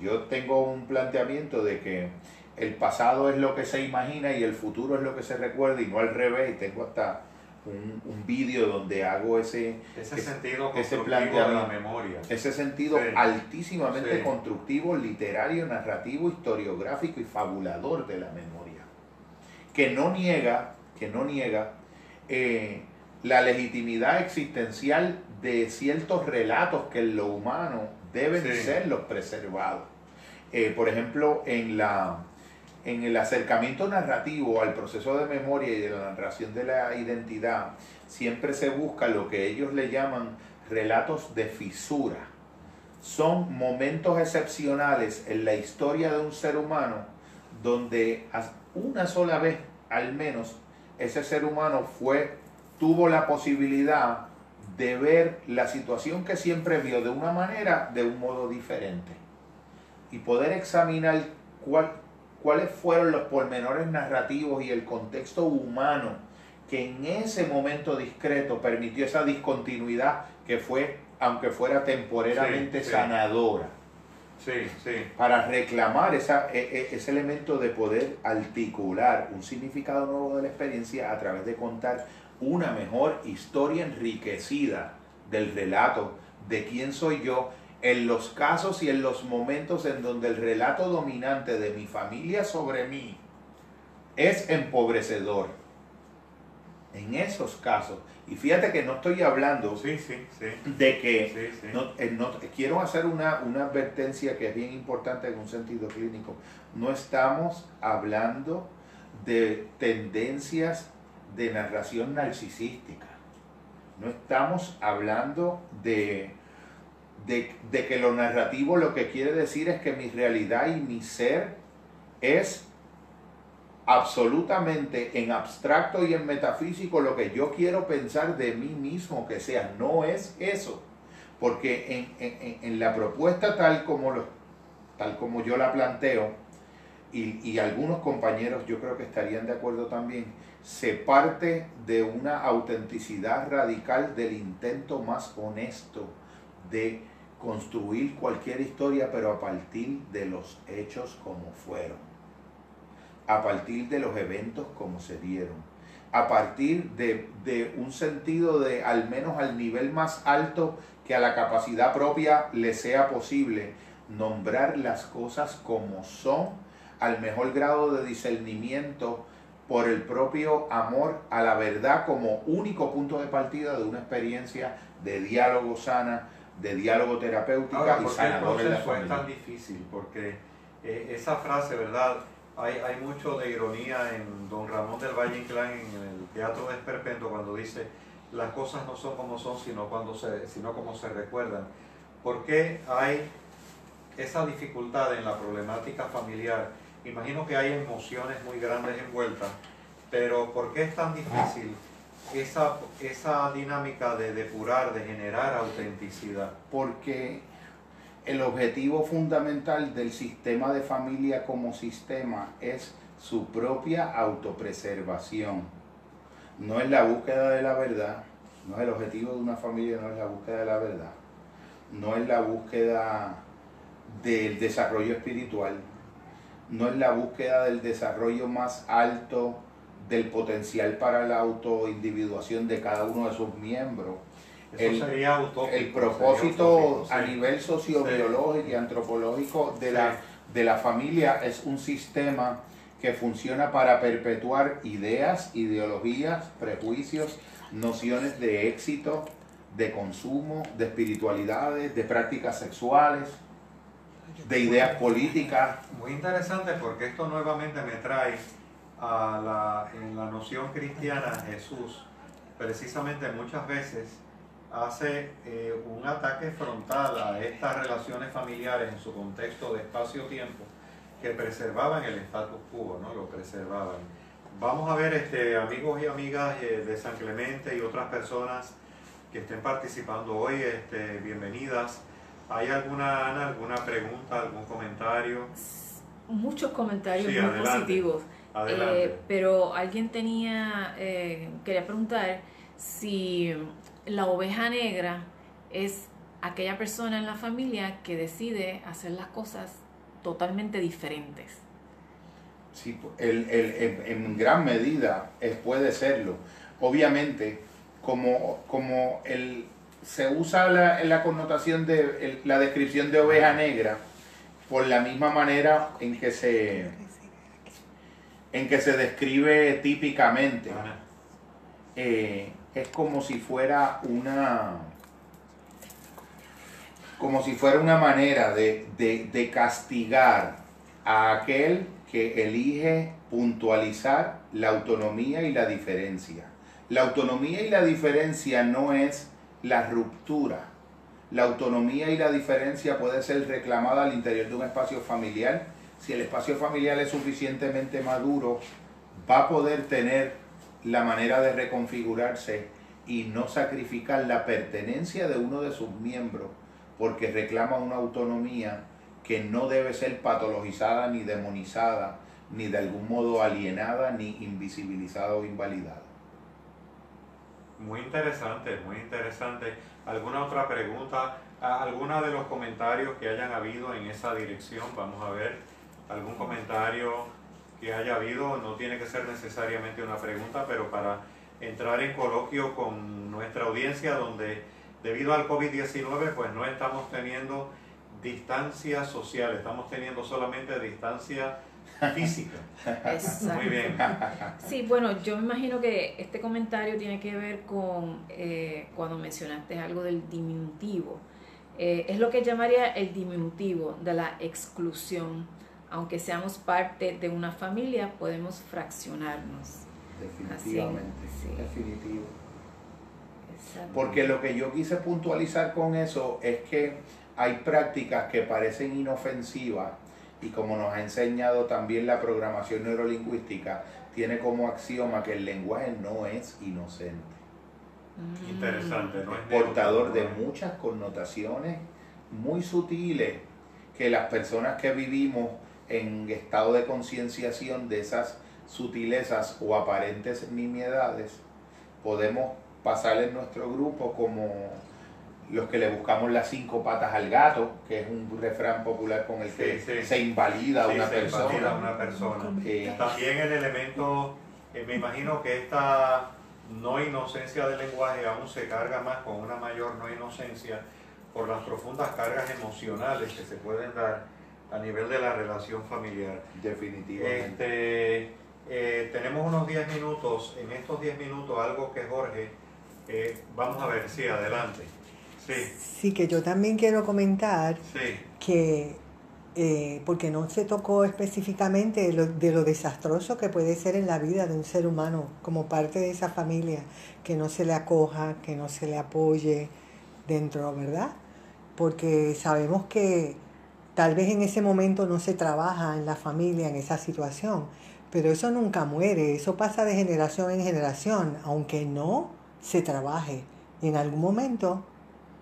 Yo tengo un planteamiento de que el pasado es lo que se imagina y el futuro es lo que se recuerda y no al revés. Y tengo hasta un, un vídeo donde hago ese, ese, sentido ese de la memoria. Ese sentido altísimamente constructivo, literario, narrativo, historiográfico y fabulador de la memoria. Que no niega, que no niega eh, la legitimidad existencial de ciertos relatos que en lo humano deben ser los preservados. Eh, por ejemplo, en, la, en el acercamiento narrativo al proceso de memoria y de la narración de la identidad, siempre se busca lo que ellos le llaman relatos de fisura. Son momentos excepcionales en la historia de un ser humano donde una sola vez al menos ese ser humano fue tuvo la posibilidad de ver la situación que siempre vio de una manera, de un modo diferente. Y poder examinar cuáles fueron los pormenores narrativos y el contexto humano que en ese momento discreto permitió esa discontinuidad que fue, aunque fuera temporeramente sanadora. Sí, sí. Para reclamar esa, e, e, ese elemento de poder articular un significado nuevo de la experiencia a través de contar una mejor historia enriquecida del relato de quién soy yo en los casos y en los momentos en donde el relato dominante de mi familia sobre mí es empobrecedor. En esos casos, y fíjate que no estoy hablando sí, sí, sí. de que eh, no, quiero hacer una, una advertencia que es bien importante en un sentido clínico. No estamos hablando de tendencias de narración narcisística. No estamos hablando de, de, que lo narrativo lo que quiere decir es que mi realidad y mi ser es absolutamente en abstracto y en metafísico lo que yo quiero pensar de mí mismo que sea. No es eso. Porque en, la propuesta tal como, lo, tal como yo la planteo, y, y algunos compañeros yo creo que estarían de acuerdo también, se parte de una autenticidad radical del intento más honesto de construir cualquier historia, pero a partir de los hechos como fueron, a partir de los eventos como se dieron, a partir de, de un sentido de, al menos al nivel más alto que a la capacidad propia le sea posible, nombrar las cosas como son, al mejor grado de discernimiento, por el propio amor a la verdad como único punto de partida de una experiencia de diálogo sana, de diálogo terapéutico y sanador en la fue tan difícil porque eh, esa frase, ¿verdad? Hay, hay mucho de ironía en Don Ramón del Valle Inclán en el Teatro de Esperpento cuando dice las cosas no son como son sino, cuando se, sino como se recuerdan. ¿Por qué hay esa dificultad en la problemática familiar? Imagino que hay emociones muy grandes envueltas, pero ¿por qué es tan difícil esa, esa dinámica de depurar, de generar autenticidad? Porque el objetivo fundamental del sistema de familia como sistema es su propia autopreservación. No es la búsqueda de la verdad, no es el objetivo de una familia, no es la búsqueda de la verdad, no es la búsqueda del desarrollo espiritual, no es la búsqueda del desarrollo más alto del potencial para la autoindividuación de cada uno de sus miembros. el, el propósito a nivel sociobiológico y antropológico de, la, de la familia es un sistema que funciona para perpetuar ideas, ideologías, prejuicios, nociones de éxito, de consumo, de espiritualidades, de prácticas sexuales, de ideas políticas. Muy interesante porque esto nuevamente me trae a la, en la noción cristiana Jesús, precisamente muchas veces hace eh, un ataque frontal a estas relaciones familiares en su contexto de espacio-tiempo que preservaban el status quo, ¿no? Lo preservaban. Vamos a ver, este, amigos y amigas eh, de San Clemente y otras personas que estén participando hoy, este, bienvenidas. ¿Hay alguna, Ana, alguna pregunta, algún comentario? Muchos comentarios muy positivos. Eh, pero alguien tenía, eh, quería preguntar si la oveja negra es aquella persona en la familia que decide hacer las cosas totalmente diferentes. Sí, el, en, gran medida puede serlo. Obviamente, como, como el, se usa la, la connotación de la descripción de oveja negra, por la misma manera en que se, en que se describe típicamente. Eh, es como si fuera una como si fuera una manera de, de, castigar a aquel que elige puntualizar la autonomía y la diferencia. La autonomía y la diferencia no es la ruptura. La autonomía y la diferencia puede ser reclamada al interior de un espacio familiar. Si el espacio familiar es suficientemente maduro, va a poder tener la manera de reconfigurarse y no sacrificar la pertenencia de uno de sus miembros porque reclama una autonomía que no debe ser patologizada ni demonizada, ni de algún modo alienada, ni invisibilizada o invalidada. Muy interesante, muy interesante. ¿Alguna otra pregunta? ¿Alguna de los comentarios que hayan habido en esa dirección? Vamos a ver. ¿Algún comentario que haya habido? No tiene que ser necesariamente una pregunta, pero para entrar en coloquio con nuestra audiencia donde debido al COVID-19 pues no estamos teniendo distancia social, estamos teniendo solamente distancia física. Muy bien. Sí, bueno, yo me imagino que este comentario tiene que ver con eh, cuando mencionaste algo del diminutivo. Eh, es lo que llamaría el diminutivo de la exclusión. Aunque seamos parte de una familia, podemos fraccionarnos. Definitivamente, definitivo. Porque lo que yo quise puntualizar con eso es que hay prácticas que parecen inofensivas y como nos ha enseñado también la programación neurolingüística, tiene como axioma que el lenguaje no es inocente. Mm. Interesante, ¿no? Es portador de muchas connotaciones muy sutiles que las personas que vivimos en estado de concienciación de esas sutilezas o aparentes nimiedades podemos pasar en nuestro grupo como los que le buscamos las cinco patas al gato, que es un refrán popular con el que se invalida a una persona. una persona. Eh, También el elemento, eh, me imagino que esta no inocencia del lenguaje aún se carga más con una mayor no inocencia por las profundas cargas emocionales que se pueden dar a nivel de la relación familiar. Definitivamente. Este, eh, tenemos unos 10 minutos, en estos 10 minutos algo que Jorge eh, vamos a ver, sí, adelante. Sí. sí, que yo también quiero comentar que, eh, porque no se tocó específicamente de lo, de lo desastroso que puede ser en la vida de un ser humano como parte de esa familia, que no se le acoja, que no se le apoye dentro, ¿verdad? Porque sabemos que tal vez en ese momento no se trabaja en la familia, en esa situación, pero eso nunca muere, eso pasa de generación en generación, aunque no se trabaje. Y en algún momento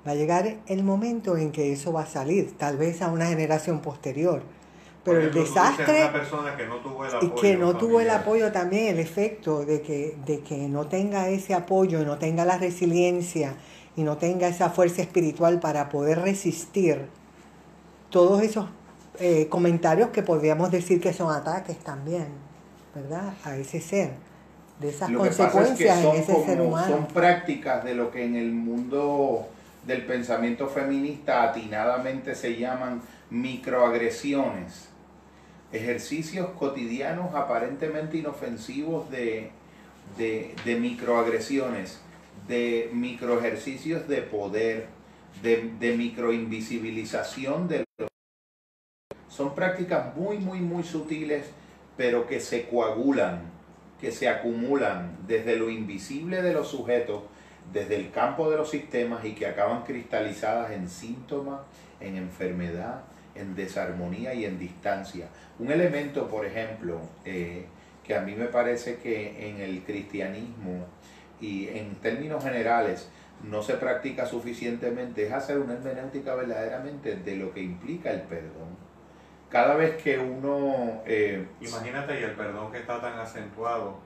va a llegar el momento en que eso va a salir, tal vez a una generación posterior. Pero el desastre que no tuvo el apoyo, y que no tuvo el apoyo también, el efecto de que, de que no tenga ese apoyo, no tenga la resiliencia y no tenga esa fuerza espiritual para poder resistir todos esos eh, comentarios que podríamos decir que son ataques también, ¿verdad? A ese ser de esas consecuencias en ese ser humano. Son prácticas de lo que en el mundo del pensamiento feminista atinadamente se llaman microagresiones, ejercicios cotidianos aparentemente inofensivos de, de, de microagresiones, de microejercicios de poder, de, de microinvisibilización de son prácticas muy, muy, muy sutiles, pero que se coagulan que se acumulan desde lo invisible de los sujetos, desde el campo de los sistemas y que acaban cristalizadas en síntomas, en enfermedad, en desarmonía y en distancia. Un elemento, por ejemplo, eh, que a mí me parece que en el cristianismo y en términos generales no se practica suficientemente es hacer una hermenéutica verdaderamente de lo que implica el perdón. Cada vez que uno... Eh, Imagínate y el perdón que está tan acentuado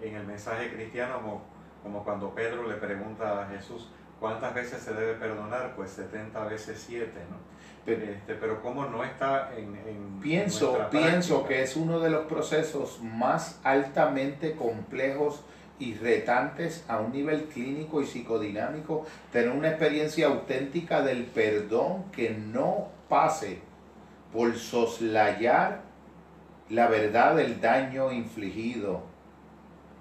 en el mensaje cristiano como, como cuando Pedro le pregunta a Jesús, ¿cuántas veces se debe perdonar? Pues 70 veces 7, ¿no? Pero, este, pero cómo no está en... pienso pienso que es uno de los procesos más altamente complejos y retantes a un nivel clínico y psicodinámico, tener una experiencia auténtica del perdón que no pase por soslayar la verdad del daño infligido,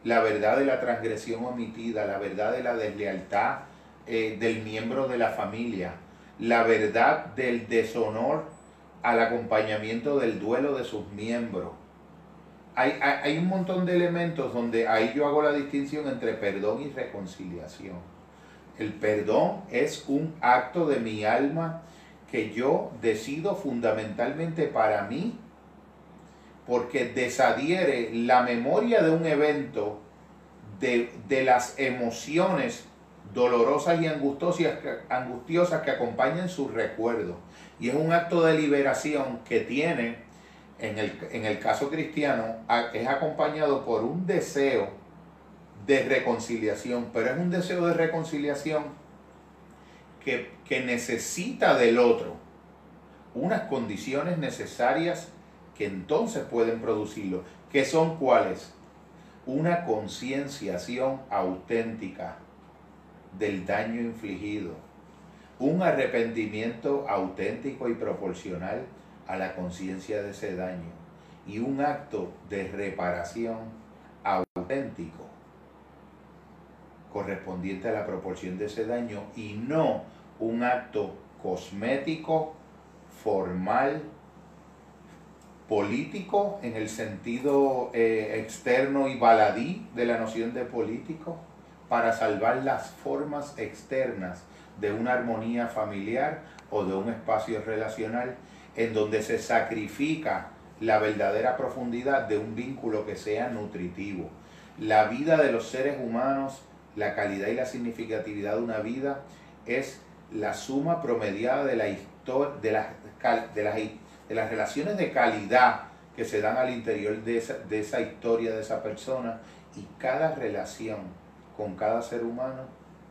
la verdad de la transgresión omitida, la verdad de la deslealtad eh, del miembro de la familia, la verdad del deshonor al acompañamiento del duelo de sus miembros hay, un montón de elementos donde ahí yo hago la distinción entre perdón y reconciliación. El perdón es un acto de mi alma que yo decido fundamentalmente para mí porque desadhiere la memoria de un evento, de, de las emociones dolorosas y angustiosas, angustiosas que acompañan su recuerdo. Y es un acto de liberación que tiene en el, caso cristiano, es acompañado por un deseo de reconciliación, pero es un deseo de reconciliación que, que necesita del otro unas condiciones necesarias que entonces pueden producirlo. ¿Qué son cuáles? Una concienciación auténtica del daño infligido, un arrepentimiento auténtico y proporcional a la conciencia de ese daño y un acto de reparación auténtico correspondiente a la proporción de ese daño y no un acto cosmético, formal, político en el sentido eh, externo y baladí de la noción de político para salvar las formas externas de una armonía familiar o de un espacio relacional en donde se sacrifica la verdadera profundidad de un vínculo que sea nutritivo. La vida de los seres humanos, la calidad y la significatividad de una vida es la suma promediada de, la de, de, las, de las relaciones de calidad que se dan al interior de esa, de esa historia de esa persona y cada relación con cada ser humano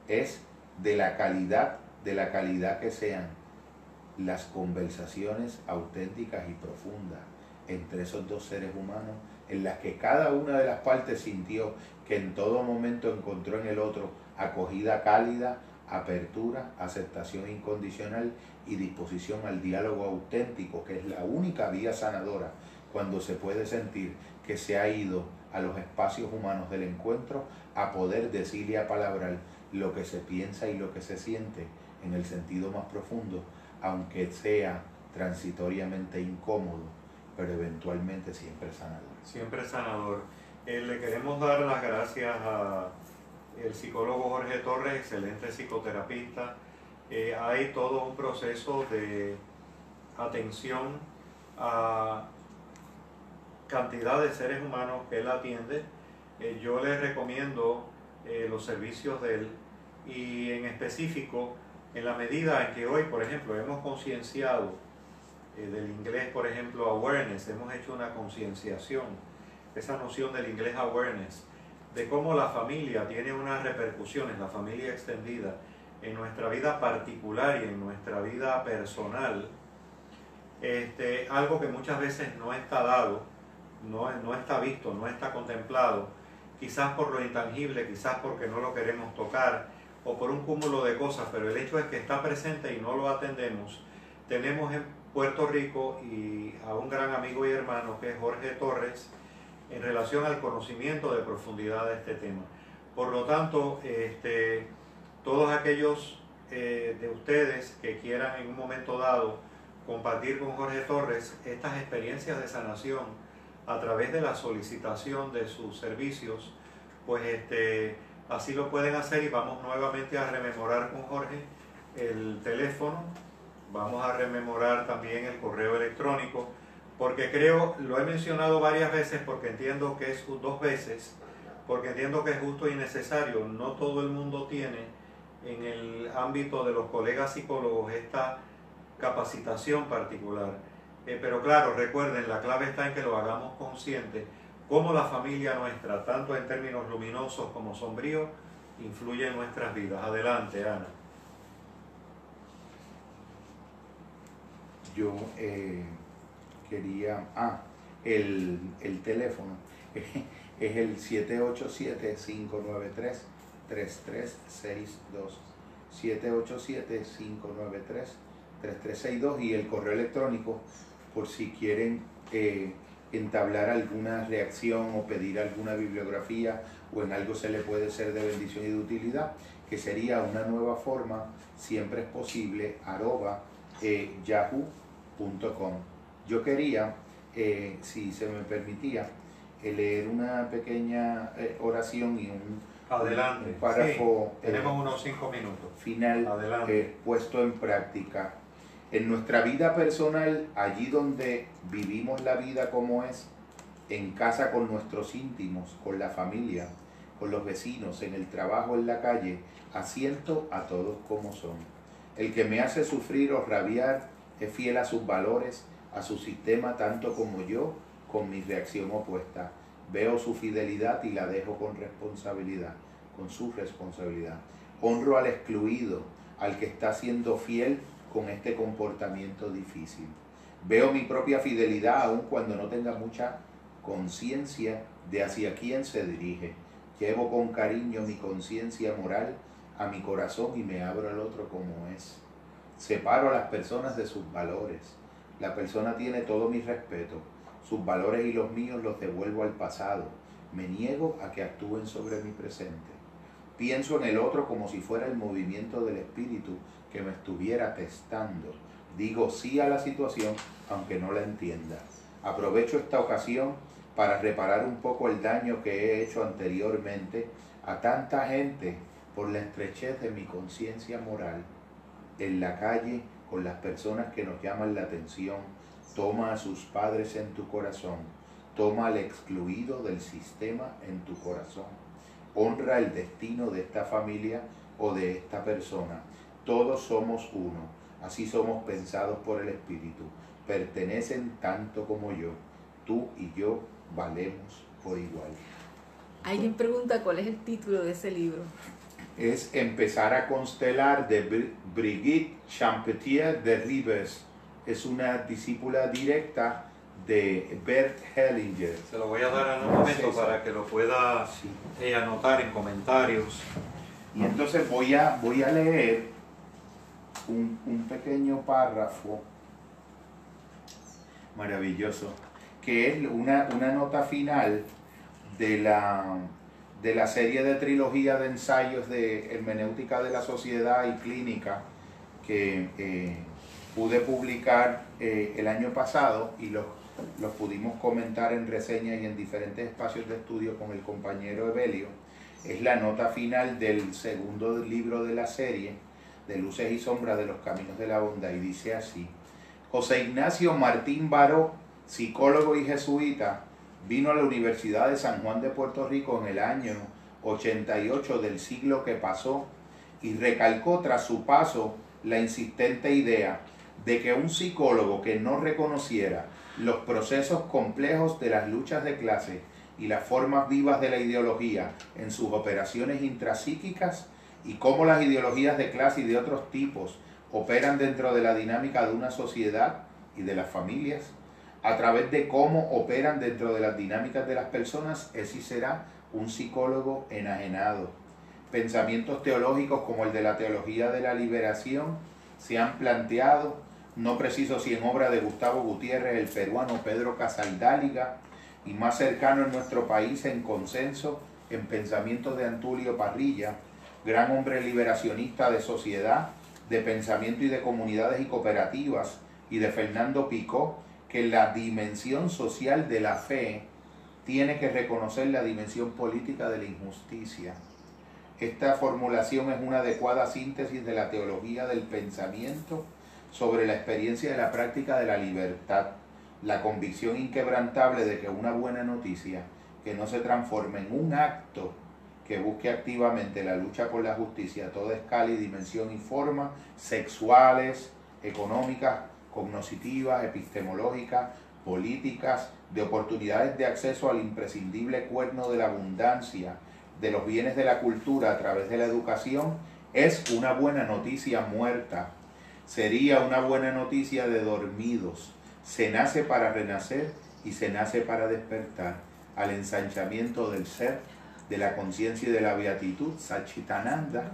es de la calidad, de la calidad que sean las conversaciones auténticas y profundas entre esos dos seres humanos, en las que cada una de las partes sintió que en todo momento encontró en el otro acogida cálida, apertura, aceptación incondicional y disposición al diálogo auténtico, que es la única vía sanadora cuando se puede sentir que se ha ido a los espacios humanos del encuentro a poder decir y apalabrar lo que se piensa y lo que se siente en el sentido más profundo aunque sea transitoriamente incómodo, pero eventualmente siempre sanador. Siempre sanador. Eh, le queremos dar las gracias al psicólogo Jorge Torres, excelente psicoterapista. Eh, hay todo un proceso de atención a cantidad de seres humanos que él atiende. Eh, yo les recomiendo los servicios de él y en específico en la medida en que hoy, por ejemplo, hemos concienciado eh, del inglés, por ejemplo, awareness, hemos hecho una concienciación, esa noción del inglés awareness, de cómo la familia tiene unas repercusiones, la familia extendida, en nuestra vida particular y en nuestra vida personal, este, algo que muchas veces no está dado, no, no está visto, no está contemplado, quizás por lo intangible, quizás porque no lo queremos tocar, o por un cúmulo de cosas, pero el hecho es que está presente y no lo atendemos. Tenemos en Puerto Rico y a un gran amigo y hermano que es Jorge Torres en relación al conocimiento de profundidad de este tema. Por lo tanto, este, todos aquellos eh, de ustedes que quieran en un momento dado compartir con Jorge Torres estas experiencias de sanación a través de la solicitación de sus servicios, pues este, así lo pueden hacer y vamos nuevamente a rememorar con Jorge el teléfono, vamos a rememorar también el correo electrónico, porque creo, lo he mencionado varias veces porque entiendo que es dos veces, porque entiendo que es justo y necesario, no todo el mundo tiene en el ámbito de los colegas psicólogos esta capacitación particular. Eh, pero claro, recuerden, la clave está en que lo hagamos consciente, cómo la familia nuestra, tanto en términos luminosos como sombríos, influye en nuestras vidas. Adelante, Ana. Yo eh, quería, ah, el, el teléfono es el 787-593. 3362 787-593-3362 y el correo electrónico por si quieren eh, entablar alguna reacción o pedir alguna bibliografía o en algo se le puede ser de bendición y de utilidad, que sería una nueva forma, siempre es posible, arroba eh, yahoo.com. Yo quería, eh, si se me permitía, leer una pequeña oración y un Adelante. párrafo. tenemos unos cinco minutos. Final eh, puesto en práctica. En nuestra vida personal, allí donde vivimos la vida como es, en casa con nuestros íntimos, con la familia, con los vecinos, en el trabajo, en la calle, asiento a todos como son. El que me hace sufrir o rabiar es fiel a sus valores, a su sistema tanto como yo, con mi reacción opuesta Veo su fidelidad y la dejo con responsabilidad, con su responsabilidad. Honro al excluido, al que está siendo fiel con este comportamiento difícil. Veo mi propia fidelidad aun cuando no tenga mucha conciencia de hacia quién se dirige. Llevo con cariño mi conciencia moral a mi corazón y me abro al otro como es. Separo a las personas de sus valores. La persona tiene todo mi respeto sus valores y los míos los devuelvo al pasado. Me niego a que actúen sobre mi presente. Pienso en el otro como si fuera el movimiento del espíritu que me estuviera testando. Digo sí a la situación aunque no la entienda. Aprovecho esta ocasión para reparar un poco el daño que he hecho anteriormente a tanta gente por la estrechez de mi conciencia moral en la calle con las personas que nos llaman la atención Toma a sus padres en tu corazón. Toma al excluido del sistema en tu corazón. Honra el destino de esta familia o de esta persona. Todos somos uno. Así somos pensados por el Espíritu. Pertenecen tanto como yo. Tú y yo valemos por igual. Alguien pregunta cuál es el título de ese libro. Es Empezar a constelar de Brigitte Champetier de Ribes es una discípula directa de Bert Hellinger. Se lo voy a dar en un momento para que lo pueda eh, anotar en comentarios. Y entonces voy a, voy a leer un, pequeño párrafo maravilloso, que es una, nota final de la, de la serie de trilogía de ensayos de hermenéutica de la sociedad y clínica que eh, pude publicar eh, el año pasado y los, los pudimos comentar en reseñas y en diferentes espacios de estudio con el compañero Evelio. Es la nota final del segundo libro de la serie, de Luces y Sombras de los Caminos de la Bondad, y dice así. José Ignacio Martín Baró, psicólogo y jesuita, vino a la Universidad de San Juan de Puerto Rico en el año 88 del siglo que pasó y recalcó tras su paso la insistente idea de que un psicólogo que no reconociera los procesos complejos de las luchas de clase y las formas vivas de la ideología en sus operaciones intrapsíquicas y cómo las ideologías de clase y de otros tipos operan dentro de la dinámica de una sociedad y de las familias, a través de cómo operan dentro de las dinámicas de las personas, ese será un psicólogo enajenado. Pensamientos teológicos como el de la teología de la liberación se han planteado no preciso si en obra de Gustavo Gutiérrez, el peruano Pedro Casaldáliga, y más cercano en nuestro país en consenso, en pensamiento de Antulio Parrilla, gran hombre liberacionista de sociedad, de pensamiento y de comunidades y cooperativas, y de Fernando Picó, que la dimensión social de la fe tiene que reconocer la dimensión política de la injusticia. esta formulación es una adecuada síntesis de la teología del pensamiento sobre la experiencia de la práctica de la libertad, la convicción inquebrantable de que una buena noticia que no se transforme en un acto que busque activamente la lucha por la justicia a toda escala y dimensión y forma, sexuales, económicas, cognoscitivas, epistemológicas, políticas, de oportunidades de acceso al imprescindible cuerno de la abundancia, de los bienes de la cultura a través de la educación, es una buena noticia muerta. Sería una buena noticia de dormidos. Se nace para renacer y se nace para despertar al ensanchamiento del ser, de la conciencia y de la beatitud, Sachitananda,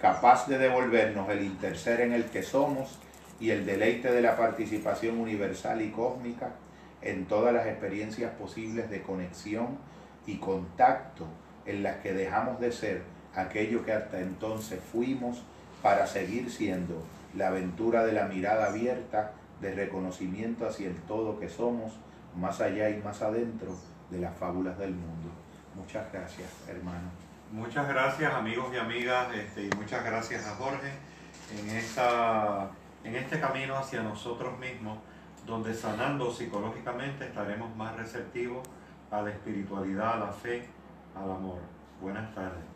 capaz de devolvernos el interser en el que somos y el deleite de la participación universal y cósmica en todas las experiencias posibles de conexión y contacto en las que dejamos de ser aquello que hasta entonces fuimos para seguir siendo la aventura de la mirada abierta, de reconocimiento hacia el todo que somos, más allá y más adentro de las fábulas del mundo. Muchas gracias, hermano. Muchas gracias, amigos y amigas, este, y muchas gracias a Jorge en esta en este camino hacia nosotros mismos, donde sanando psicológicamente estaremos más receptivos a la espiritualidad, a la fe, al amor. Buenas tardes.